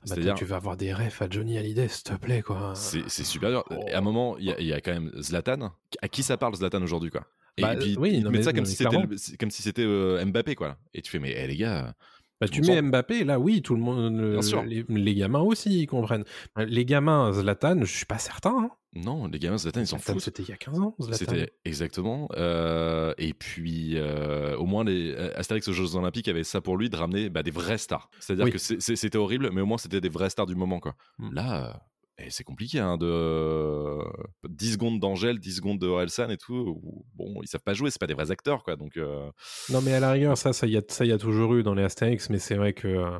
C'est-à-dire, tu vas avoir des refs à Johnny Hallyday, s'il te plaît, quoi. c'est super dur. Oh. À un moment, il y, a- il y a quand même Zlatan. À qui ça parle, Zlatan, aujourd'hui, quoi? Et Bah, puis, oui, non, mais- ça si c'était comme si c'était euh, Mbappé, quoi. Et tu fais, mais eh, les gars, Bah, tu mets Mbappé, là, oui, tout le monde, le- Bien sûr. les, les gamins aussi, ils comprennent. Les gamins, Zlatan, je suis pas certain. Hein. non, les gamins, Zlatan, ils s'en foutent. C'était il y a 15 ans, Zlatan. C'était exactement. euh, et puis, euh, au moins, les euh, Astérix aux Jeux Olympiques avait ça pour lui de ramener bah, des vraies stars. C'est-à-dire Oui. que c'était horrible, mais au moins, c'était des vraies stars du moment. Quoi. Mm. Là, Et c'est compliqué, hein, de 10 secondes d'Angèle, 10 secondes de Orelsan et tout. Bon, ils savent pas jouer, c'est pas des vrais acteurs, quoi. Donc, euh, Non, mais à la rigueur, ça, ça y a, ça y a toujours eu dans les Astérix, mais c'est vrai que euh,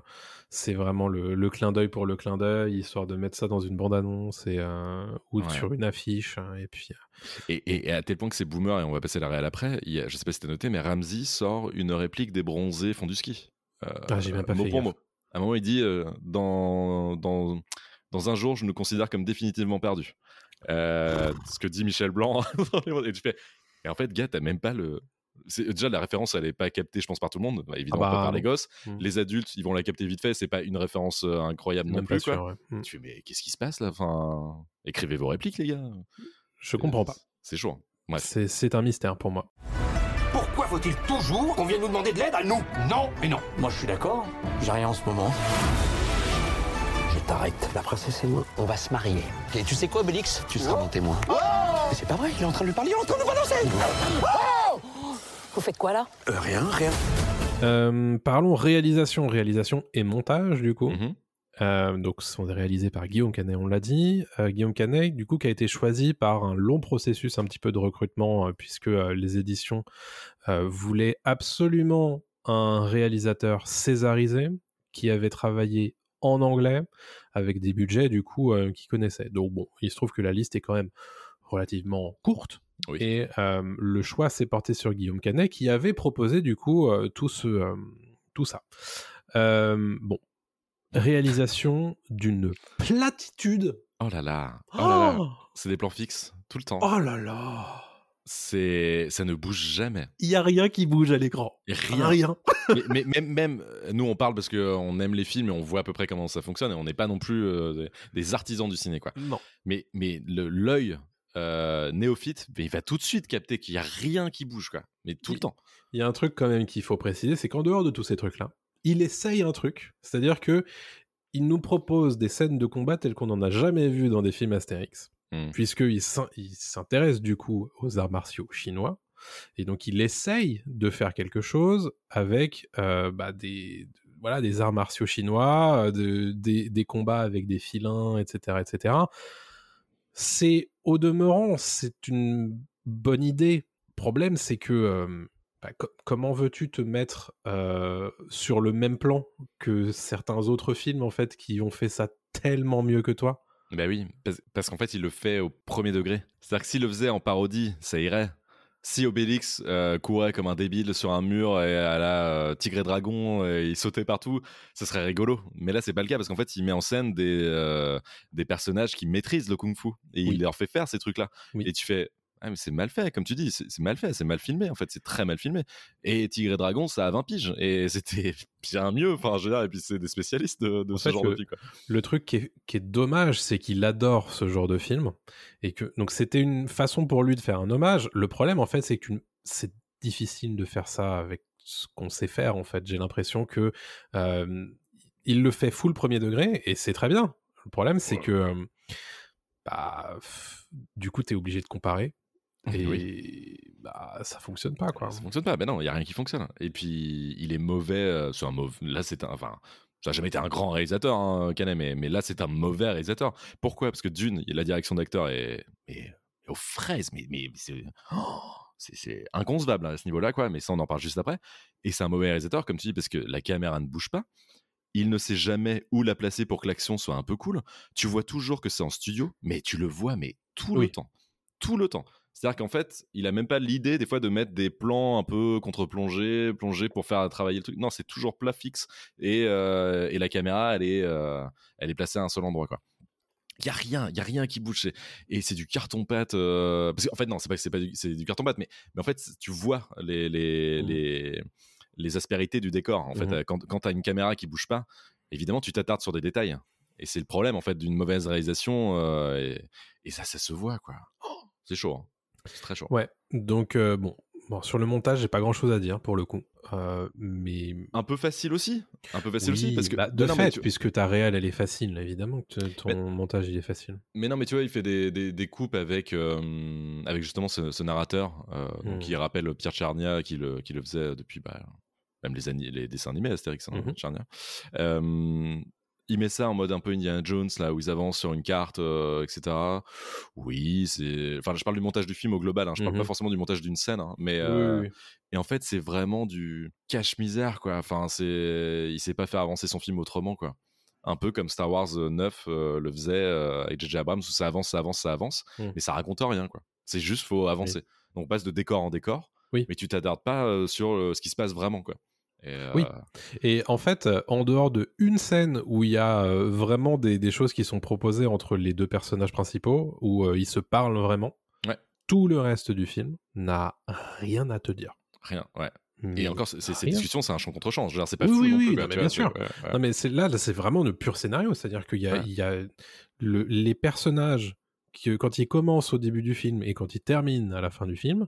c'est vraiment le, le clin d'œil pour le clin d'œil, histoire de mettre ça dans une bande-annonce et euh, ou Ouais. sur une affiche, hein, et puis. Et, et- et à tel point que c'est boomer, et on va passer la réelle après, il y a- je sais pas si t'as noté, mais Ramsey sort une réplique des bronzés font du ski. Euh, Ah, j'ai même pas mot fait pour mot. À un moment, il dit euh, dans, dans, dans un jour, je nous considère comme définitivement perdus. Euh, ce que dit Michel Blanc. et, tu fais, et en fait, gars, t'as même pas le. c'est- Déjà, la référence, elle est pas captée, je pense, par tout le monde. Bah, évidemment, Ah pas bah, par les gosses. Mm. Les adultes, ils vont la capter vite fait. C'est pas une référence euh, incroyable non plus. quoi. sûr, ouais. Mm. Tu fais, mais qu'est-ce qui se passe là? Enfin, Écrivez vos répliques, les gars. Je comprends pas. C'est chaud. hein. C'est c'est un mystère pour moi. Pourquoi faut-il toujours qu'on vienne nous demander de l'aide à nous? Non et non. Moi, je suis d'accord. J'ai rien en ce moment. Je t'arrête. La princesse et moi, on va se marier. Et tu sais quoi, Obélix? Tu seras mon témoin. Mais c'est pas vrai, il est en train de lui parler, il est en train de nous balancer Vous faites quoi là? Euh, Rien, rien. Euh, parlons réalisation, réalisation et montage du coup. Mhm. Euh, donc, ce sont réalisés par Guillaume Canet, on l'a dit. Euh, Guillaume Canet, du coup, qui a été choisi par un long processus un petit peu de recrutement, euh, puisque euh, les éditions euh, voulaient absolument un réalisateur césarisé qui avait travaillé en anglais avec des budgets du coup euh, qu'il connaissait. Donc bon, il se trouve que la liste est quand même relativement courte. Oui. Et euh, le choix s'est porté sur Guillaume Canet qui avait proposé du coup euh, tout, ce, tout ça. Bon, réalisation d'une platitude. Oh là là. Oh là là. Oh, C'est des plans fixes tout le temps. oh là là C'est ça ne bouge jamais. Il y a rien qui bouge à l'écran. Rien. Rien. mais, mais même, même euh, nous on parle parce qu'on aime les films et on voit à peu près comment ça fonctionne et on n'est pas non plus euh, des- artisans du ciné quoi. Non. Mais mais le- l'œil euh, néophyte, il va tout de suite capter qu'il y a rien qui bouge quoi. Mais tout le temps. Il y a un truc quand même qu'il faut préciser, c'est qu'en dehors de tous ces trucs-là, il essaye un truc. C'est-à-dire que il nous propose des scènes de combat telles qu'on n'en a jamais vu dans des films Astérix, Hmm. puisqu'il s'in- il s'intéresse du coup aux arts martiaux chinois. Et donc il essaye de faire quelque chose avec euh, bah, des, voilà, des arts martiaux chinois, euh, de- des, combats avec des filins, etc. etc. C'est au demeurant, c'est une bonne idée. Problème, c'est que euh, bah, co- comment veux-tu te mettre sur le même plan que certains autres films en fait qui ont fait ça tellement mieux que toi? Bah oui, parce, parce qu'en fait il le fait au premier degré. C'est-à-dire que s'il le faisait en parodie, ça irait. Si Obélix euh, courait comme un débile sur un mur et à la euh, Tigre et Dragon, et il sautait partout, ce serait rigolo. Mais là, c'est pas le cas parce qu'en fait, il met en scène des, euh, des personnages qui maîtrisent le kung-fu et Oui. il leur fait faire ces trucs-là. Oui. Et tu fais, ah, mais c'est mal fait, comme tu dis, c'est mal fait, c'est mal filmé en fait, c'est très mal filmé. Et Tigre et Dragon, ça a 20 piges et c'était bien mieux. Enfin, je veux dire, et puis c'est des spécialistes de, de En ce fait, genre le- de film. quoi. Le truc qui est, qui est dommage, c'est qu'il adore ce genre de film. Et que, donc, c'était une façon pour lui de faire un hommage. Le problème, en fait, c'est que c'est difficile de faire ça avec ce qu'on sait faire, en fait. J'ai l'impression que euh, il le fait full premier degré, et c'est très bien. Le problème, c'est que bah, du coup, tu es obligé de comparer. Et Oui. bah, ça fonctionne pas, quoi. Ça fonctionne pas. Ben non, il y a rien qui fonctionne. Et puis il est mauvais. euh, c'est un mauvais. Là, c'est un. Enfin, ça n'a jamais été un grand réalisateur, hein, Canet, mais, mais là, c'est un mauvais réalisateur. Pourquoi? Parce que d'une, la direction d'acteur est, est- est aux fraises, mais, mais c'est. oh, c'est- inconcevable hein, à ce niveau-là, quoi. Mais ça, on en parle juste après. Et c'est un mauvais réalisateur, comme tu dis, parce que la caméra ne bouge pas. Il ne sait jamais où la placer pour que l'action soit un peu cool. Tu vois toujours que c'est en studio, mais tu le vois, mais tout le temps. Tout le temps. C'est-à-dire qu'en fait, il a même pas l'idée des fois de mettre des plans un peu contre-plongés, plongés pour faire travailler le truc. Non, c'est toujours plat fixe et, euh, et la caméra, elle est, euh, elle est placée à un seul endroit, quoi. Il y a rien, il y a rien qui bouge. Et c'est du carton pâte. euh, Parce qu'en fait, non, c'est pas c'est pas du, c'est du carton pâte, mais, mais en fait, tu vois les les, Mhm. les, les aspérités du décor. En fait, euh, quand, quand tu as une caméra qui bouge pas, évidemment, tu t'attardes sur des détails. Et c'est le problème en fait d'une mauvaise réalisation. euh, et, et ça, ça se voit, quoi. Oh, c'est chaud. hein. C'est très chaud. Ouais, donc euh, bon, bon, sur le montage, j'ai pas grand chose à dire pour le coup. Euh, mais Un peu facile aussi. Un peu facile aussi parce que bah, de Non, fait, tu- puisque ta réelle elle est facile, évidemment que ton Mais- montage il est facile. Mais non, mais tu vois, il fait des, des, des coupes avec, euh, avec justement ce, ce narrateur euh, donc, Mm. qui rappelle Pierre Charnia qui le, qui le faisait depuis bah, même les, les dessins animés Astérix, hein, Mhm. Charnia. Il met ça en mode un peu Indiana Jones, là, où ils avancent sur une carte, euh, etc. Oui, c'est. Enfin, je parle du montage du film au global, hein, je parle Mhm. pas forcément du montage d'une scène, hein, mais. Euh, oui, oui. Et en fait, c'est vraiment du cache-misère, quoi. Enfin, c'est. Il sait pas faire avancer son film autrement, quoi. Un peu comme Star Wars euh, 9 euh, le faisait avec J.J. Abrams, où ça avance, ça avance, ça avance, Mm. mais ça raconte rien, quoi. C'est juste, faut avancer. Donc, on passe de décor en décor, mais tu t'attardes pas sur ce qui se passe vraiment, quoi. Et, euh, Oui. Et en fait, en dehors de une scène où il y a euh, vraiment des, des choses qui sont proposées entre les deux personnages principaux, où euh, ils se parlent vraiment, Ouais. tout le reste du film n'a rien à te dire. Rien, ouais. Mais Et encore, ces discussions, c'est un champ contre champ. C'est pas Oui, fou oui, non oui, plus. mais tu bien sûr. c'est- ouais, ouais. Non mais c'est là, là, c'est vraiment le pur scénario, c'est-à-dire qu'il y a, Ouais. il y a le- les personnages qui, quand ils commencent au début du film et quand ils terminent à la fin du film,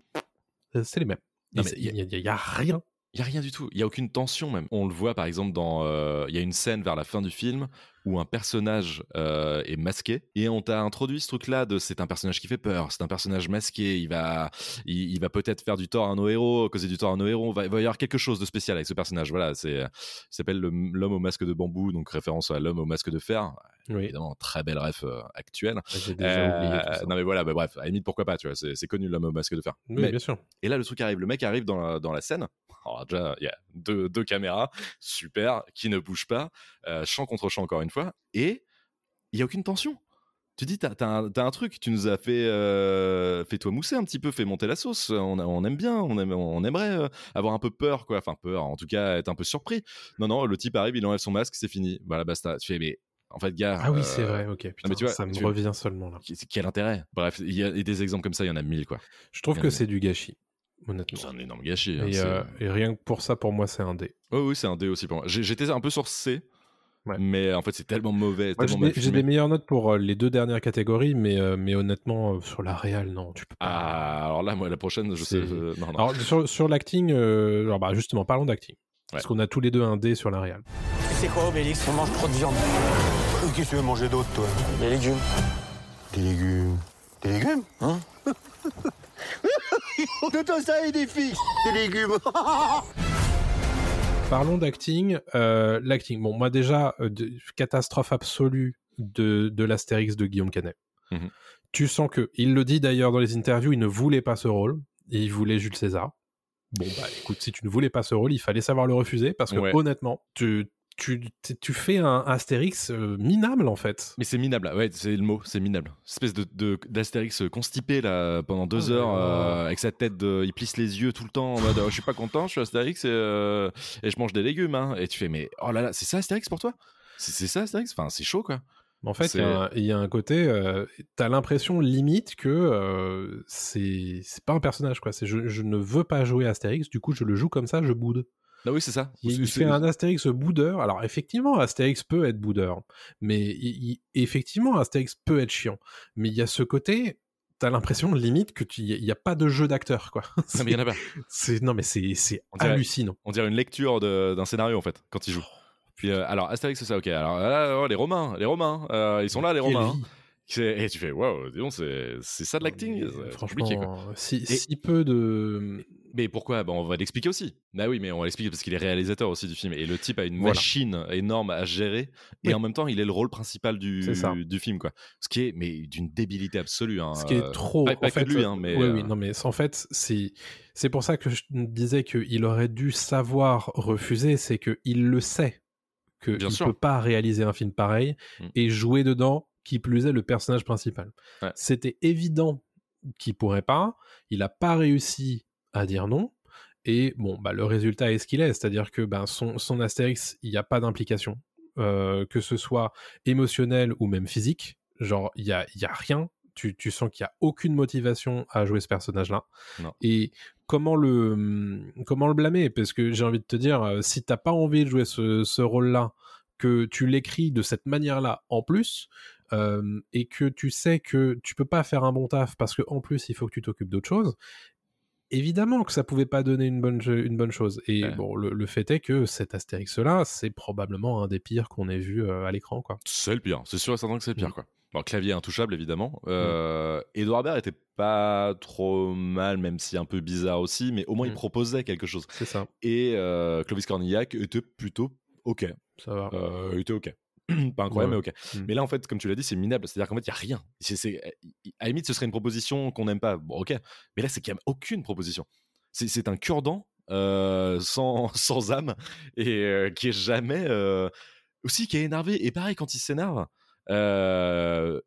c'est les mêmes. Il y a- Il y, a- il y a rien. Il y a rien du tout. Il y a aucune tension même. On le voit par exemple dans. euh, Il y a une scène vers la fin du film où un personnage euh, est masqué et on t'a introduit ce truc-là de c'est un personnage qui fait peur, c'est un personnage masqué, il va, il, il va peut-être faire du tort à nos héros, causer du tort à nos héros. Il va, il va y avoir quelque chose de spécial avec ce personnage. Voilà, c'est, il s'appelle le- l'homme au masque de bambou, donc référence à l'homme au masque de fer. Oui, Évidemment, très belle ref euh, actuelle. j'ai déjà oublié tout Euh, ça. non mais voilà, bah, bref, à la limite pourquoi pas, tu vois, c'est, c'est connu l'homme au masque de fer. Oui, mais bien sûr. et là, le truc arrive. Le mec arrive dans la, dans la scène. Alors, déjà, il y a deux, deux caméras, super, qui ne bougent pas, euh, champ contre champ encore une fois. Et il n'y a aucune tension. Tu dis, t'as, t'as un, truc, tu nous as fait, euh, fait toi mousser un petit peu, fait monter la sauce. On, aime bien, on, aime, on aimerait euh, avoir un peu peur, quoi. Enfin, peur, en tout cas, être un peu surpris. Non, non, le type arrive, il enlève son masque, c'est fini. Voilà, basta. Tu fais, mais en fait, gars. Ah oui, euh, c'est vrai, ok. Putain, mais tu vois, ça me tu- revient seulement là. Quel intérêt? Bref, il y a des exemples comme ça, il y en a mille, quoi. Je trouve y que c'est du gâchis, honnêtement. C'est un énorme gâchis. hein, Et, euh, et rien que pour ça, pour moi, c'est un dé. Oui, oui, c'est un D aussi pour moi. J'étais un peu sur C, Ouais. mais en fait, c'est tellement mauvais, J'ai des, meilleures notes pour euh, les deux dernières catégories, mais, euh, mais honnêtement, euh, sur la réal, non, tu peux pas. Ah, alors là, moi, la prochaine, je sais. Non, non. Alors, sur, sur l'acting, euh, alors, bah, justement, parlons d'acting. Parce qu'on a tous les deux un dé sur la réal. C'est quoi, Obélix? On mange trop de viande. Qu'est-ce que tu veux manger d'autre, toi? Des légumes. Des légumes. Des légumes? Hein? De ça et des filles Des légumes Parlons d'acting. Euh, l'acting, bon, moi déjà, euh, de- catastrophe absolue de, de l'Astérix de Guillaume Canet. Mhm. Tu sens que, il le dit d'ailleurs dans les interviews, il ne voulait pas ce rôle. Il voulait Jules César. Bon, bah écoute, si tu ne voulais pas ce rôle, il fallait savoir le refuser parce que Ouais. honnêtement, tu, tu, fais un Astérix euh, minable en fait. Mais c'est minable, ouais, c'est le mot, c'est minable. Espèce de d'Astérix constipé là pendant deux Oh là heures euh, avec sa tête, de, il plisse les yeux tout le temps en mode oh, je suis pas content, je suis Astérix et, euh, et je mange des légumes. Hein. Et tu fais mais oh là là, c'est ça Astérix pour toi? C'est ça Astérix? Enfin, c'est chaud quoi. En fait, il y, a un- il y a un côté, euh, t'as l'impression limite que euh, c'est c'est pas un personnage quoi. C'est je, je ne veux pas jouer Astérix, du coup je le joue comme ça, je boude. Ah oui, c'est ça. Il, fait un Astérix boudeur. Alors effectivement, Astérix peut être boudeur, mais il- il- effectivement, Astérix peut être chiant. Mais il y a ce côté, t'as l'impression limite que tu, y a pas de jeu d'acteur quoi. Non, mais il y en a pas. C'est non mais c'est hallucinant. On dirait une lecture d'un scénario en fait quand il joue. Puis euh, alors Astérix c'est ça ok. Alors oh, les Romains, les Romains, euh, ils sont là les Quelle Romains. vie. hein. Et tu fais waouh, dis donc c'est ça de l'acting. Franchement, Et- si peu de Mais pourquoi? Bon, On va l'expliquer aussi. Bah oui, mais on va l'expliquer parce qu'il est réalisateur aussi du film. Et le type a une Voilà. machine énorme à gérer. Et en même temps, il est le rôle principal du, du film. quoi. Ce qui est mais d'une débilité absolue. hein. Ce qui est Euh, trop. Pas, pas en que fait, lui, hein, mais. oui, euh, oui, non, mais en fait, c'est pour ça que je disais qu'il aurait dû savoir refuser, c'est que il le sait que Bien il sûr. peut pas réaliser un film pareil Mm. et jouer dedans, qui plus est le personnage principal. Ouais. C'était évident qu'il pourrait pas. Il a pas réussi à dire non. Et bon, bah, le résultat est ce qu'il est, c'est-à-dire que ben, son, son Astérix, il n'y a pas d'implication, euh, que ce soit émotionnel ou même physique. Genre, il y a, il y a rien. Tu, tu sens qu'il n'y a aucune motivation à jouer ce personnage-là. Et comment le, comment le blâmer? Parce que j'ai envie de te dire, euh, si t'as pas envie de jouer ce, ce rôle-là, que tu l'écris de cette manière-là en plus, euh, et que tu sais que tu peux pas faire un bon taf parce que en plus il faut que tu t'occupes d'autre chose, évidemment que ça pouvait pas donner une bonne, une bonne chose. Et Ouais. bon, le, le fait est que cet Astérix-là, c'est probablement un des pires qu'on ait vu euh, à l'écran, quoi. C'est le pire. C'est sûr et certain que c'est le pire. Mm. Quoi. Bon, clavier intouchable, évidemment. Euh, Edouard Baird était pas trop mal, même si un peu bizarre aussi, mais au moins il Mm. proposait quelque chose. C'est ça, Et euh, Clovis Cornillac était plutôt ok. ça va. Euh, il était ok. pas incroyable, Ouais. mais ok. Mm. Mais là, en fait, comme tu l'as dit, c'est minable. C'est-à-dire qu'en fait, il n'y a rien. C'est, c'est- à la limite, ce serait une proposition qu'on n'aime pas. Bon, ok. Mais là, c'est qu'il n'y a aucune proposition. C'est, un cure-dent euh, sans, sans âme et euh, qui est jamais. euh, aussi, qui est énervé. Et pareil, quand il s'énerve,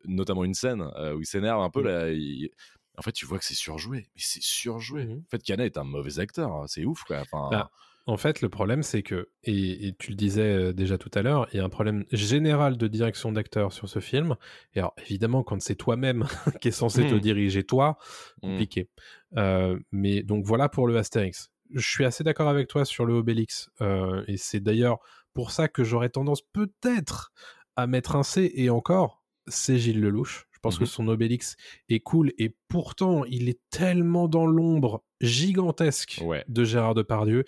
notamment une scène où il s'énerve un peu, Mm. là, il- en fait, tu vois que c'est surjoué. Mais c'est surjoué. Mhm. En fait, Kana est un mauvais acteur. hein. C'est ouf, quoi. Enfin, Bah, En fait, le problème, c'est que, et, et tu le disais euh, déjà tout à l'heure, il y a un problème général de direction d'acteur sur ce film. Et alors, évidemment, quand c'est toi-même qui est censé te Mm. diriger, toi, mm. compliqué. Euh, mais donc voilà pour le Astérix. Je suis assez d'accord avec toi sur le Obélix. euh, et c'est d'ailleurs pour ça que j'aurais tendance peut-être à mettre un C. Et encore, c'est Gilles Lelouch. Je pense Mhm. que son Obélix est cool. Et pourtant, il est tellement dans l'ombre gigantesque Ouais. de Gérard Depardieu.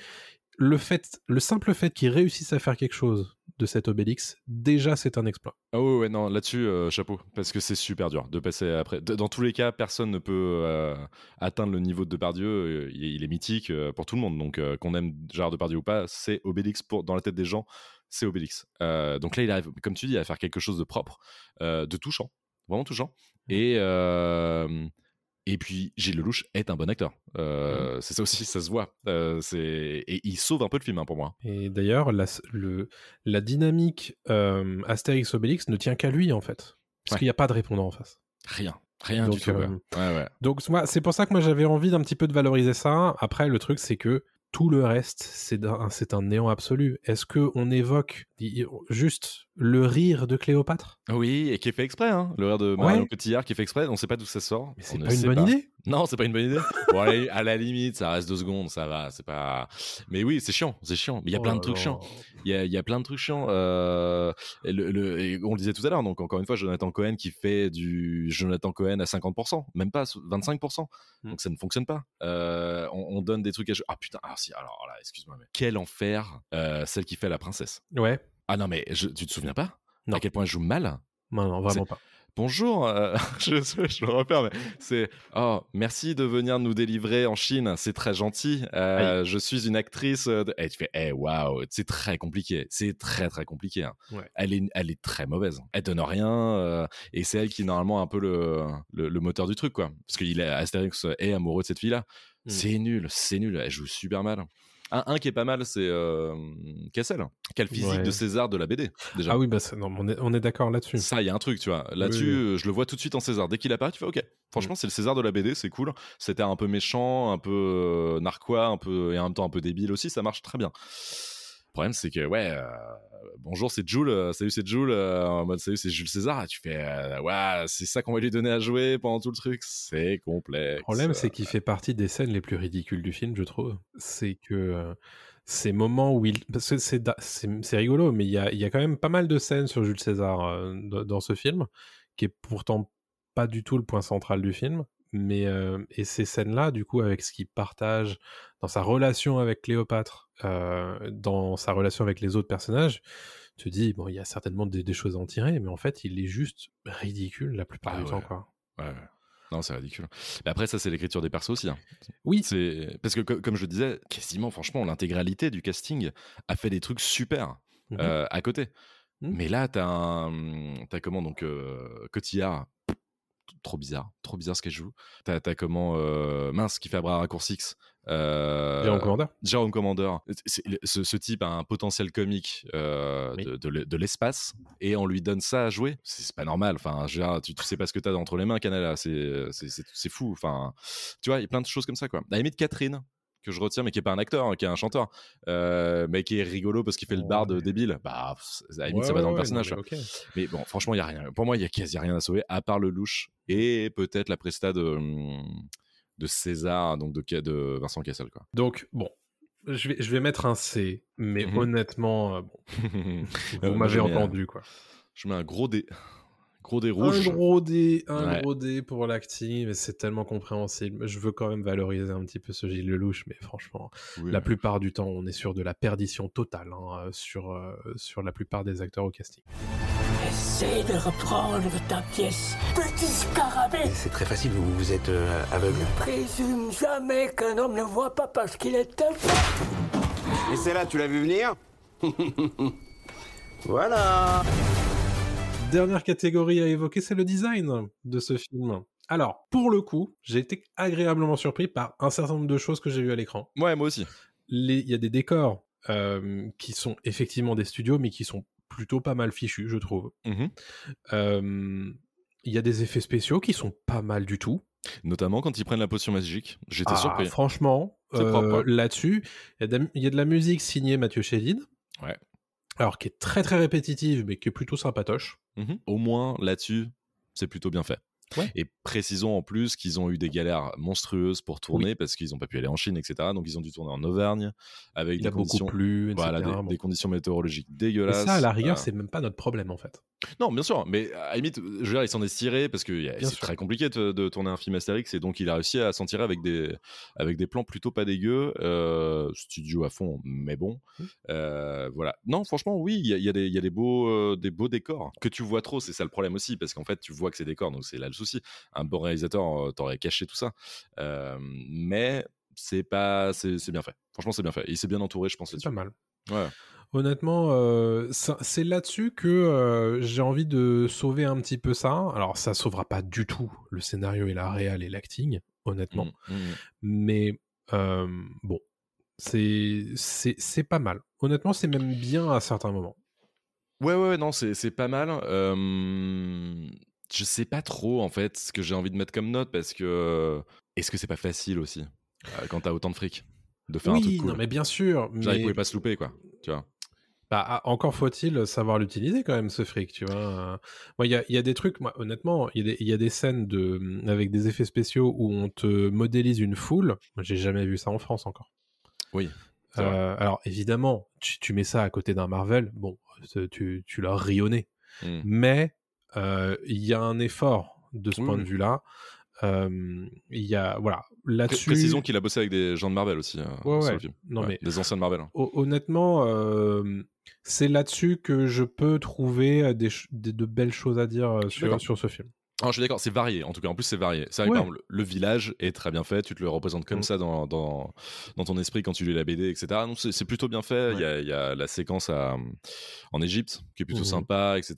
Le, fait, le simple fait qu'il réussisse à faire quelque chose de cet Obélix, déjà c'est un exploit. Ah ouais, ouais, non, là-dessus, euh, chapeau, parce que c'est super dur de passer après. Dans tous les cas, personne ne peut euh, atteindre le niveau de Depardieu. euh, il, est- il est mythique euh, pour tout le monde. Donc, qu'on aime Gérard Depardieu ou pas, c'est Obélix pour, dans la tête des gens, c'est Obélix. Donc là, il arrive, comme tu dis, à faire quelque chose de propre, de touchant, vraiment touchant. Et, euh, et puis, Gilles Lelouch est un bon acteur. Euh, C'est ça aussi, ça se voit. Euh, et il sauve un peu le film hein, pour moi. Et d'ailleurs, la, dynamique euh, Astérix Obélix ne tient qu'à lui en fait. Parce Ouais. qu'il n'y a pas de répondant en face. Rien, rien Donc, du tout. quoi. Ouais, ouais. Donc moi, c'est pour ça que moi j'avais envie d'un petit peu de valoriser ça. Après, le truc c'est que tout le reste, c'est un, néant absolu. Est-ce que on évoque juste le rire de Cléopâtre? Oui, et qui est fait exprès, hein. Le rire de Ouais. Marion Cotillard qui est fait exprès, on sait pas d'où ça sort. Mais c'est ne pas une bonne idée Non, c'est pas une bonne idée. bon, allez, à la limite, ça reste deux secondes, ça va, c'est pas. Mais oui, c'est chiant, c'est chiant. Mais il y a Oh plein de trucs chiants. Il y a, il y a plein de trucs chiants. euh, et le, le- et on le disait tout à l'heure, donc encore une fois, Jonathan Cohen qui fait du Jonathan Cohen à 50%, même pas 25%. Mm. Donc ça ne fonctionne pas. Euh, on, on donne des trucs à. Ah putain, ah si, alors là, excuse-moi, mais quel enfer, euh, celle qui fait la princesse. Ouais. Ah non, mais je- tu te souviens pas? Non. À quel point elle joue mal? Non, non, vraiment pas. Bonjour, euh, je, je, le repère, mais c'est oh merci de venir nous délivrer en Chine, c'est très gentil. Euh, je suis une actrice. euh, de- Et tu fais, eh waouh, c'est très compliqué, c'est très très compliqué. hein. Ouais. Elle est, elle est très mauvaise. Elle donne rien euh, et c'est elle qui est normalement un peu le, le, le moteur du truc quoi, parce qu'il est Astérix est amoureux de cette fille là. Mm. C'est nul, c'est nul. Elle joue super mal. Un, un qui est pas mal, c'est euh, Cassel. Quel physique Ouais. de César de la BD déjà. Ah oui, bah ça- non, on est, on est d'accord là-dessus. Ça, il y a un truc, tu vois. Là-dessus, Oui, oui. euh, je le vois tout de suite en César. Dès qu'il apparaît, tu fais OK. Mm. Franchement, c'est le César de la BD, c'est cool. C'était un peu méchant, un peu euh, narquois, un peu et en même temps un peu débile aussi. Ça marche très bien. Le problème, c'est que ouais, euh, bonjour, c'est Jules. euh, salut, c'est Jules. euh, en mode salut, c'est Jules César. Et tu fais ouais, c'est ça qu'on va lui donner à jouer pendant tout le truc. C'est complexe. Le problème, c'est qu'il fait partie des scènes les plus ridicules du film, je trouve. C'est que ces moments où il. Parce c'est rigolo, mais il y a, y a quand même pas mal de scènes sur Jules César dans ce film, qui est pourtant pas du tout le point central du film. Mais, et ces scènes-là, du coup, avec ce qu'il partage dans sa relation avec Cléopâtre, euh, dans sa relation avec les autres personnages, tu te dis, bon, il y a certainement des, des choses à en tirer, mais en fait, il est juste ridicule la plupart Ah du ouais. temps, quoi. Ouais, ouais. Non, c'est ridicule. Mais après, ça, c'est l'écriture des persos aussi. hein. Oui, C'est parce que co- comme je le disais, quasiment, franchement, l'intégralité du casting a fait des trucs super Mhm. euh, à côté. Mhm. Mais là, t'as un, t'as comment donc euh, Cotillard, trop bizarre, trop bizarre ce qu'elle joue. T'as, t'as comment euh, mince qui fait Abra Raccourcix. Euh, Jérôme Commander. Jérôme Commander. Ce, ce type a un potentiel comique euh, Oui. de, de l'e- de l'espace et on lui donne ça à jouer. C'est pas normal. Enfin, tu, tu sais pas ce que t'as entre les mains, Canala. C'est c'est- c'est- c'est fou. Enfin, tu vois, il y a plein de choses comme ça, quoi. À la limite, Catherine, que je retiens, mais qui est pas un acteur, hein, qui est un chanteur, euh, mais qui est rigolo parce qu'il fait le barde Ouais. débile. Bah, à la limite, Ouais, ça va dans ouais, le personnage. non. Mais bon, franchement, il y a rien. Pour moi, il y a quasi rien à sauver, à part le louche et peut-être la presta de, hum, de César, donc de, Vincent Cassel, quoi. Donc, bon, je vais, je vais mettre un C, mais Mhm. honnêtement, euh, bon, Euh, vous moi, m'avez un- entendu, quoi. Je mets un gros dé. Gros dé rouge. Un gros dé, un Ouais. gros dé pour l'acting, mais c'est tellement compréhensible. Je veux quand même valoriser un petit peu ce Gilles Lelouch, mais franchement, Oui. la plupart du temps, on est sur de la perdition totale hein, sur, euh, sur la plupart des acteurs au casting. Essaye de reprendre ta pièce, petit scarabée. C'est très facile, vous, vous êtes euh, aveugle. Ne présume jamais qu'un homme ne voit pas parce qu'il est aveugle. Et c'est là, tu l'as vu venir Voilà Dernière catégorie à évoquer, c'est le design de ce film. Alors, pour le coup, j'ai été agréablement surpris par un certain nombre de choses que j'ai vues à l'écran. Ouais, moi aussi. Il y a des décors euh, qui sont effectivement des studios, mais qui sont plutôt pas mal fichus, je trouve. Euh, Il y a des effets spéciaux qui sont pas mal du tout. Notamment quand ils prennent la potion magique. J'étais Ah, surpris. Franchement, euh, là-dessus, il y, a de la- il y a de la musique signée Mathieu Chédid. Ouais. Alors, qui est très très répétitive, mais qui est plutôt sympatoche. Mhm. Au moins, là-dessus, c'est plutôt bien fait. Ouais. Et précisons en plus qu'ils ont eu des galères monstrueuses pour tourner parce qu'ils n'ont pas pu aller en Chine, etc. Donc ils ont dû tourner en Auvergne avec Il des conditions, voilà, des, Bon. des conditions météorologiques Mais dégueulasses. ça, à la rigueur, Euh, c'est même pas notre problème en fait. Non, bien sûr, mais à la limite, je veux dire, il s'en est tiré parce que c'est très compliqué de, de tourner un film Astérix et donc il a réussi à s'en tirer avec des, avec des plans plutôt pas dégueux, euh, studio à fond, mais bon. Mmh. Euh, voilà. Non, franchement, oui, il y a, y a des, y a des, beaux, euh, des beaux décors que tu vois trop, c'est ça le problème aussi parce qu'en fait, tu vois que c'est décors, donc c'est là le souci. Un bon réalisateur t'aurait caché tout ça, mais c'est pas, c'est bien fait. Franchement, c'est bien fait. Il s'est bien entouré, je pense. C'est pas mal. Ouais. Honnêtement, euh, c'est là-dessus que euh, j'ai envie de sauver un petit peu ça. Alors, ça sauvera pas du tout le scénario et la réal et l'acting, honnêtement. Mm, mm. Mais euh, bon, c'est pas mal. Honnêtement, c'est même bien à certains moments. Ouais, ouais, ouais, non, c'est c'est pas mal. Euh, je sais pas trop, en fait, ce que j'ai envie de mettre comme note, parce que... Est-ce que c'est pas facile aussi, euh, quand t'as autant de fric, de faire un truc oui, cool? non, mais bien sûr. Genre, ils Mais pouvaient pas se louper, quoi, tu vois. Bah, ah, encore faut-il savoir l'utiliser quand même ce fric, tu vois. Euh, Moi, il y a, il y a des trucs, moi, honnêtement, il y, a des- il y a des scènes de, avec des effets spéciaux où on te modélise une foule. J'ai jamais vu ça en France encore. Oui. Euh, alors évidemment, tu, tu mets ça à côté d'un Marvel, bon, tu, tu leur ris au nez. Mm. Mais euh, il y a un effort de ce Oui, point de vue-là. Euh, Il y a, voilà, là-dessus. Précisons qu'il a bossé avec des gens de Marvel aussi, euh, Ouais, ouais. Non, Ouais, mais- Des anciens de Marvel. hein. Ho- Honnêtement, euh, c'est là-dessus que je peux trouver euh, des, de belles choses à dire euh, sur, sur ce film. Alors, je suis d'accord, c'est varié, en tout cas, en plus c'est varié. C'est vrai que Ouais. par exemple, le village est très bien fait, tu te le représentes comme Mm. ça dans, dans, dans ton esprit quand tu lis la BD, etc. Non, c'est plutôt bien fait, il y, a, y a la séquence à, en Égypte qui est plutôt Mhm. sympa, etc.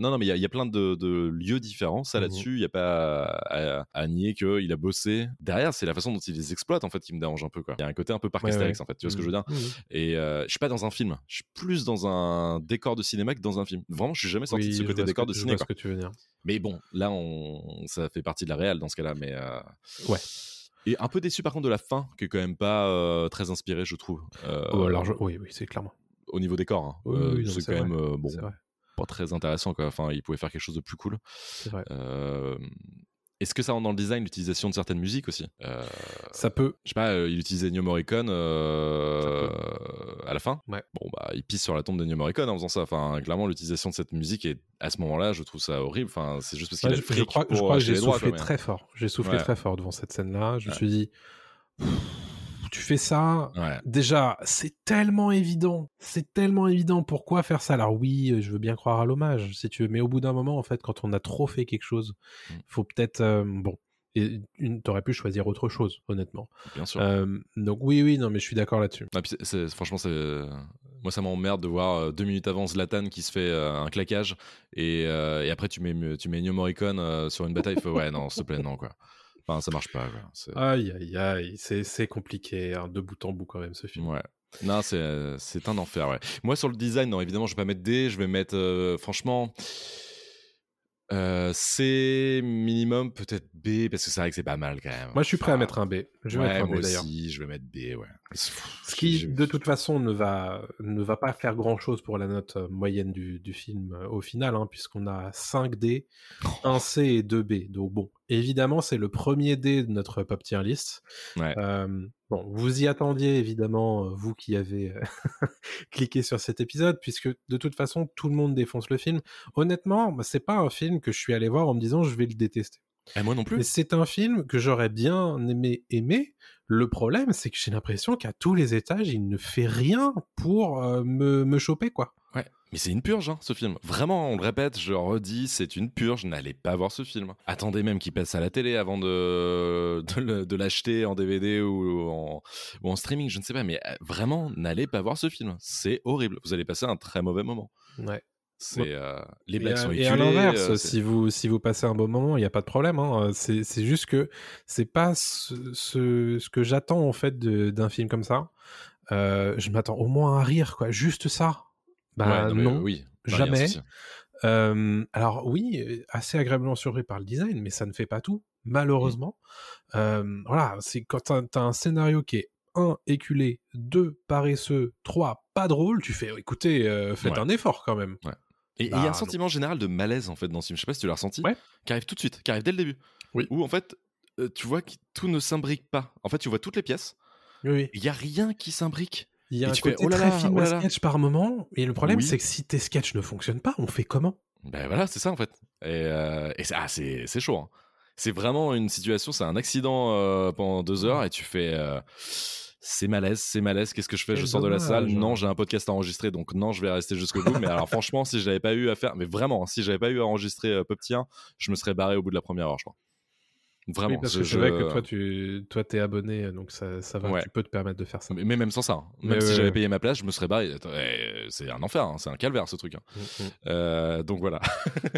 Non, non, mais il y a, il y a plein de, de lieux différents, ça là-dessus, il n'y a pas à, à- à nier qu'il a bossé. Derrière, c'est la façon dont il les exploite, en fait, qui me dérange un peu. Il y a un côté un peu parc Ouais, en fait, tu vois ce que je veux dire? Et euh, je suis pas dans un film, je suis plus dans un décor de cinéma que dans un film. Vraiment, je suis jamais sorti Oui, de ce côté décor de je ciné. vois quoi. ce que tu veux dire. Mais bon, là, on... ça fait partie de la réelle dans ce cas-là. Mais euh, Ouais. Et un peu déçu par contre de la fin, qui est quand même pas euh, très inspirée, je trouve. Euh, Oh, large- Oui, oui, c'est clairement. Au niveau décor, hein. Oui, c'est quand vrai. même bon, pas très intéressant. Quoi. Enfin, il pouvait faire quelque chose de plus cool. C'est vrai. Est-ce que ça rentre dans le design l'utilisation de certaines musiques aussi? Euh, Ça peut. Je sais pas, euh, il utilisait Ennio Morricone euh, à la fin. Ouais. Bon, bah, il pisse sur la tombe d'Ennio Morricone en faisant ça. Enfin, clairement, l'utilisation de cette musique, est, à ce moment-là, je trouve ça horrible. Enfin, c'est juste parce qu'il Ouais, a je, crois, je pour crois que j'ai droits, soufflé très fort. J'ai soufflé Ouais. très fort devant cette scène-là. Je me suis dit, tu fais ça. Ouais. Déjà, c'est tellement évident. C'est tellement évident. Pourquoi faire ça? Alors oui, je veux bien croire à l'hommage, si tu veux. Mais au bout d'un moment, en fait, quand on a trop fait quelque chose, Mm. faut peut-être... euh, bon. Et t'aurais pu choisir autre chose, honnêtement. Bien sûr. Euh, donc oui, oui, non, mais je suis d'accord là-dessus. Ah, franchement, c'est moi ça m'emmerde de voir euh, deux minutes avant Zlatan qui se fait euh, un claquage et, euh, et après tu mets tu mets Ennio Morricone euh, sur une bataille. Il fait ouais non s'il te plaît non quoi. Enfin ça marche pas. Quoi. C'est- Aïe, aïe, aïe, c'est c'est compliqué, hein, de bout en bout quand même, ce film. Ouais. Non, c'est c'est un enfer, ouais. Moi, sur le design, non, évidemment, je vais pas mettre D, je vais mettre, euh, franchement, euh, C minimum, peut-être B, parce que c'est vrai que c'est pas mal quand même. Moi, je suis prêt à mettre un B. Je vais ouais, mettre un moi B d'ailleurs. aussi, je vais mettre B, ouais. Ce qui, de toute façon, ne va, ne va pas faire grand-chose pour la note euh, moyenne du, du film euh, au final, hein, puisqu'on a 5 D, 1 C et 2 B. Donc bon, évidemment, c'est le premier D de notre pop tier list. Ouais. Euh, bon, vous y attendiez, évidemment, euh, vous qui avez euh, cliqué sur cet épisode, puisque de toute façon, tout le monde défonce le film. Honnêtement, bah, c'est pas un film que je suis allé voir en me disant je vais le détester. Et moi non plus. Mais c'est un film que j'aurais bien aimé aimer. Le problème, c'est que j'ai l'impression qu'à tous les étages, il ne fait rien pour euh, me, me choper, quoi. Mais c'est une purge, hein, ce film. Vraiment, on le répète, je le redis, c'est une purge. N'allez pas voir ce film. Attendez même qu'il passe à la télé avant de, de, l'acheter en DVD ou en, ou en streaming, je ne sais pas. Mais euh, vraiment, n'allez pas voir ce film. C'est horrible. Vous allez passer un très mauvais moment. Ouais. C'est euh, les blagues sont et à éculées, l'inverse, euh, si vous si vous passez un bon moment, il n'y a pas de problème. hein. C'est juste que c'est pas ce, ce, ce que j'attends en fait d'un film comme ça. Euh, je m'attends au moins à rire, quoi. Juste ça. Bah Ouais, non, euh, oui. Un jamais. Euh, alors oui, assez agréablement surpris par le design, mais ça ne fait pas tout, malheureusement. Euh, voilà, c'est quand t'as as un scénario qui est un éculé, deux paresseux, trois pas drôle, tu fais écoutez, euh, faites Ouais. un effort quand même. Ouais. Et il y Bah, a un non. sentiment général de malaise en fait dans ce film. Je sais pas si tu l'as ressenti. Qui arrive tout de suite, qui arrive dès le début. Oui. Où en fait, euh, tu vois que tout ne s'imbrique pas. En fait, tu vois toutes les pièces. Oui. Il y a rien qui s'imbrique. Il y a Et un fais, oh là très là, film oh à sketch par moment, et le problème Oui. c'est que si tes sketchs ne fonctionnent pas, on fait comment? Ben voilà, c'est ça en fait. Et, euh, et ah, c'est, chaud. hein. C'est vraiment une situation, c'est un accident euh, pendant deux heures et tu fais. euh, c'est malaise, c'est malaise. Qu'est-ce que je fais? Je sors de la salle. Non, j'ai un podcast à enregistrer, donc non, je vais rester jusqu'au bout. Mais alors, franchement, si je n'avais pas eu à faire, mais vraiment, si j'avais pas eu à enregistrer euh, je me serais barré au bout de la première heure, je crois. Vraiment. Oui, parce que c'est je- vrai que toi, tu toi, t'es abonné, donc ça, ça va, Ouais. tu peux te permettre de faire ça. Mais, mais même sans ça, hein. Mais même si ouais, j'avais ouais. payé ma place, je me serais barré. Eh, C'est un enfer, hein, c'est un calvaire ce truc. hein. Mm, Euh, donc voilà.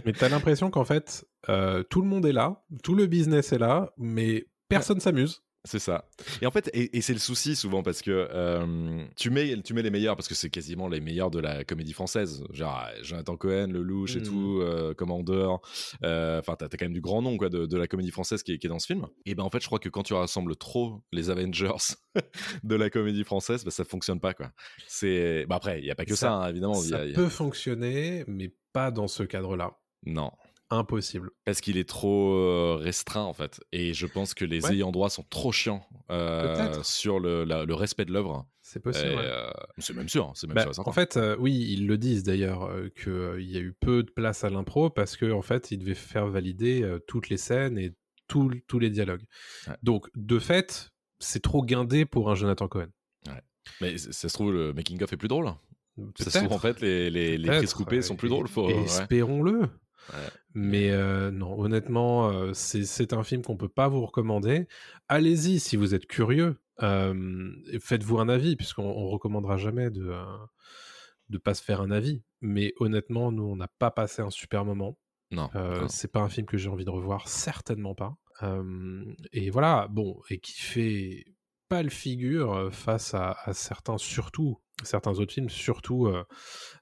Mais t'as l'impression qu'en fait, euh, tout le monde est là, tout le business est là, mais personne s'amuse. C'est ça. Et en fait, et, et c'est le souci souvent parce que euh, tu, mets, tu mets les meilleurs parce que c'est quasiment les meilleurs de la comédie française. Genre Jonathan Cohen, Lelouch et Mm. tout, euh, Commandeur. euh, Enfin, t'as quand même du grand nom quoi, de, de la comédie française qui est, qui est dans ce film. Et ben en fait, je crois que quand tu rassembles trop les Avengers de la comédie française, bah, ça fonctionne pas quoi. C'est bah après, il y a pas que ça, hein, évidemment. y Ça a- y a- peut fonctionner, mais pas dans ce cadre-là. Non. Impossible. Parce qu'il est trop euh, restreint en fait. Et je pense que les Ouais. ayants droit sont trop chiants euh, sur le, la- le respect de l'œuvre. C'est possible, ouais. euh, c'est même sûr, c'est même Bah, sûr en fait, euh, oui, ils le disent d'ailleurs, qu'il y a eu peu de place à l'impro parce qu'en en fait, ils devaient faire valider toutes les scènes et tout- tous les dialogues. Donc, de fait, c'est trop guindé pour un Jonathan Cohen. Mais ça se trouve, le making-of est plus drôle. Ça se trouve, en fait, les, les, les prises coupées sont plus drôles. Faut, ouais. Mais euh, non, honnêtement, euh, c'est un film qu'on peut pas vous recommander. Allez-y si vous êtes curieux. euh, Faites-vous un avis, puisqu'on on recommandera jamais de euh, de pas se faire un avis. Mais honnêtement, nous, on n'a pas passé un super moment. Non. Euh, non. c'est pas un film que j'ai envie de revoir, certainement pas. Euh, et voilà, bon, et qui fait figure euh, face à, à certains, surtout certains autres films, surtout euh,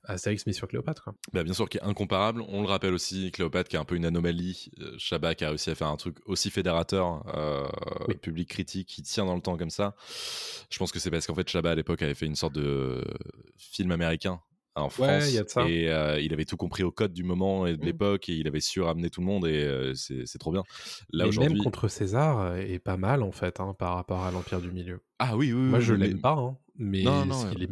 Astérix Mission Cléopâtre. Quoi. Bah, bien sûr, qui est incomparable. On le rappelle aussi, Cléopâtre qui est un peu une anomalie. Euh, Chabat qui a réussi à faire un truc aussi fédérateur, euh, public critique, qui tient dans le temps comme ça. Je pense que c'est parce qu'en fait, Chabat à l'époque avait fait une sorte de film américain en France Ouais, il y a de ça. et euh, il avait tout compris au code du moment et de Mm. l'époque et il avait su ramener tout le monde et euh, c'est trop bien. Là Mais même contre César euh, est pas mal en fait hein, par rapport à l'Empire du Milieu. Ah oui, oui, Moi je l'aime pas, hein, mais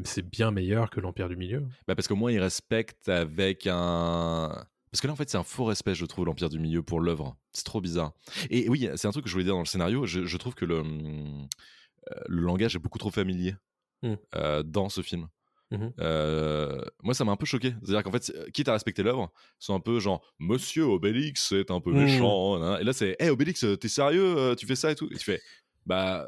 c'est- ouais. bien meilleur que l'Empire du Milieu. Bah parce qu'au moins il respecte avec un. Parce que là en fait c'est un faux respect je trouve l'Empire du Milieu pour l'œuvre. C'est trop bizarre. Et oui c'est un truc que je voulais dire dans le scénario. Je, je trouve que le, le langage est beaucoup trop familier Mm. euh, dans ce film. Mhm. Euh, moi ça m'a un peu choqué. C'est-à-dire qu'en fait quitte à respecter l'œuvre, c'est un peu genre Monsieur Obélix c'est un peu Mm. méchant. Et là c'est Hey Obélix t'es sérieux euh, tu fais ça et tout? Et tu fais bah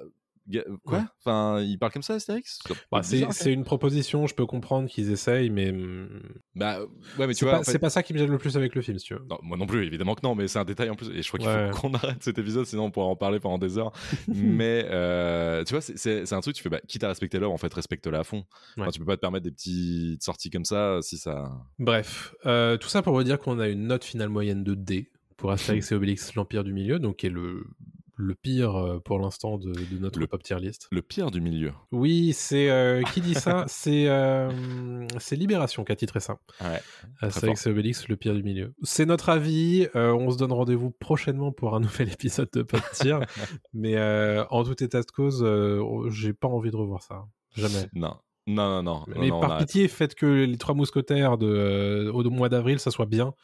quoi Ouais. Enfin il parle comme ça Astérix? C'est Bah, c'est une proposition, je peux comprendre qu'ils essayent, mais hum, Bah ouais mais tu vois pas, en fait- c'est pas ça qui me gêne le plus avec le film, si tu veux. Non, moi non plus, évidemment que non, mais c'est un détail en plus. Et je crois qu'il Ouais. faut qu'on arrête cet épisode, sinon on pourra en parler pendant des heures. mais euh, tu vois, c'est- un truc, tu fais, bah, quitte à respecter l'heure, en fait, respecte-la à fond. Enfin, Ouais. tu peux pas te permettre des petites sorties comme ça si ça. Bref, euh, tout ça pour vous dire qu'on a une note finale moyenne de D pour Astérix et Obélix, l'Empire du Milieu, donc qui est le, le pire euh, pour l'instant de, de notre Le- pop tier list. Le pire du milieu. Oui, c'est euh, qui dit ça? C'est euh, c'est Libération qui a titré ça. Ouais. Astérix et Obélix, le pire du milieu. C'est notre avis. euh, on se donne rendez-vous prochainement pour un nouvel épisode de Pop Tier. Mais en tout état de cause, j'ai pas envie de revoir ça. Jamais. Non. Non, non, non. Mais non, on par pitié, faites que les trois mousquetaires de, euh, au mois d'avril, ça soit bien.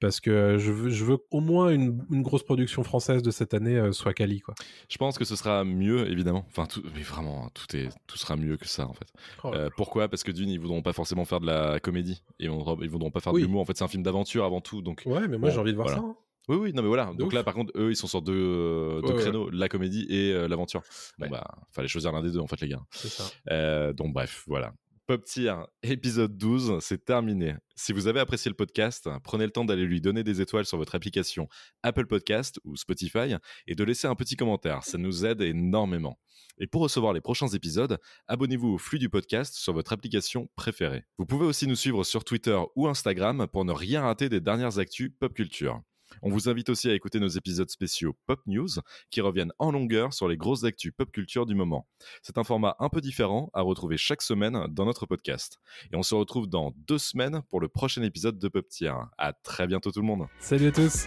Parce que euh, je veux, je veux au moins une, une grosse production française de cette année euh, soit quali. Quoi. Je pense que ce sera mieux, évidemment. Enfin, tout, mais vraiment, tout, est, tout sera mieux que ça, en fait. Oh Euh, pourquoi? Parce que d'une, ils voudront pas forcément faire de la comédie. Et ils voudront, ils voudront pas faire Oui. de l'humour. En fait, c'est un film d'aventure avant tout. Donc, Ouais, mais moi bon, j'ai envie de voir voilà. ça. hein. Oui, oui, non, mais voilà. Donc ouf. là, par contre, eux, ils sont sur deux, euh, deux Ouais, ouais. créneaux, la comédie et euh, l'aventure. Bon, Ouais. bah, fallait choisir l'un des deux, en fait, les gars. C'est ça. Euh, donc, bref, voilà. Pop Tier, épisode 12, c'est terminé. Si vous avez apprécié le podcast, prenez le temps d'aller lui donner des étoiles sur votre application Apple Podcast ou Spotify et de laisser un petit commentaire. Ça nous aide énormément. Et pour recevoir les prochains épisodes, abonnez-vous au flux du podcast sur votre application préférée. Vous pouvez aussi nous suivre sur Twitter ou Instagram pour ne rien rater des dernières actus pop culture. On vous invite aussi à écouter nos épisodes spéciaux Pop News qui reviennent en longueur sur les grosses actus pop culture du moment. C'est un format un peu différent à retrouver chaque semaine dans notre podcast. Et on se retrouve dans deux semaines pour le prochain épisode de Pop Tier. À très bientôt tout le monde. Salut à tous.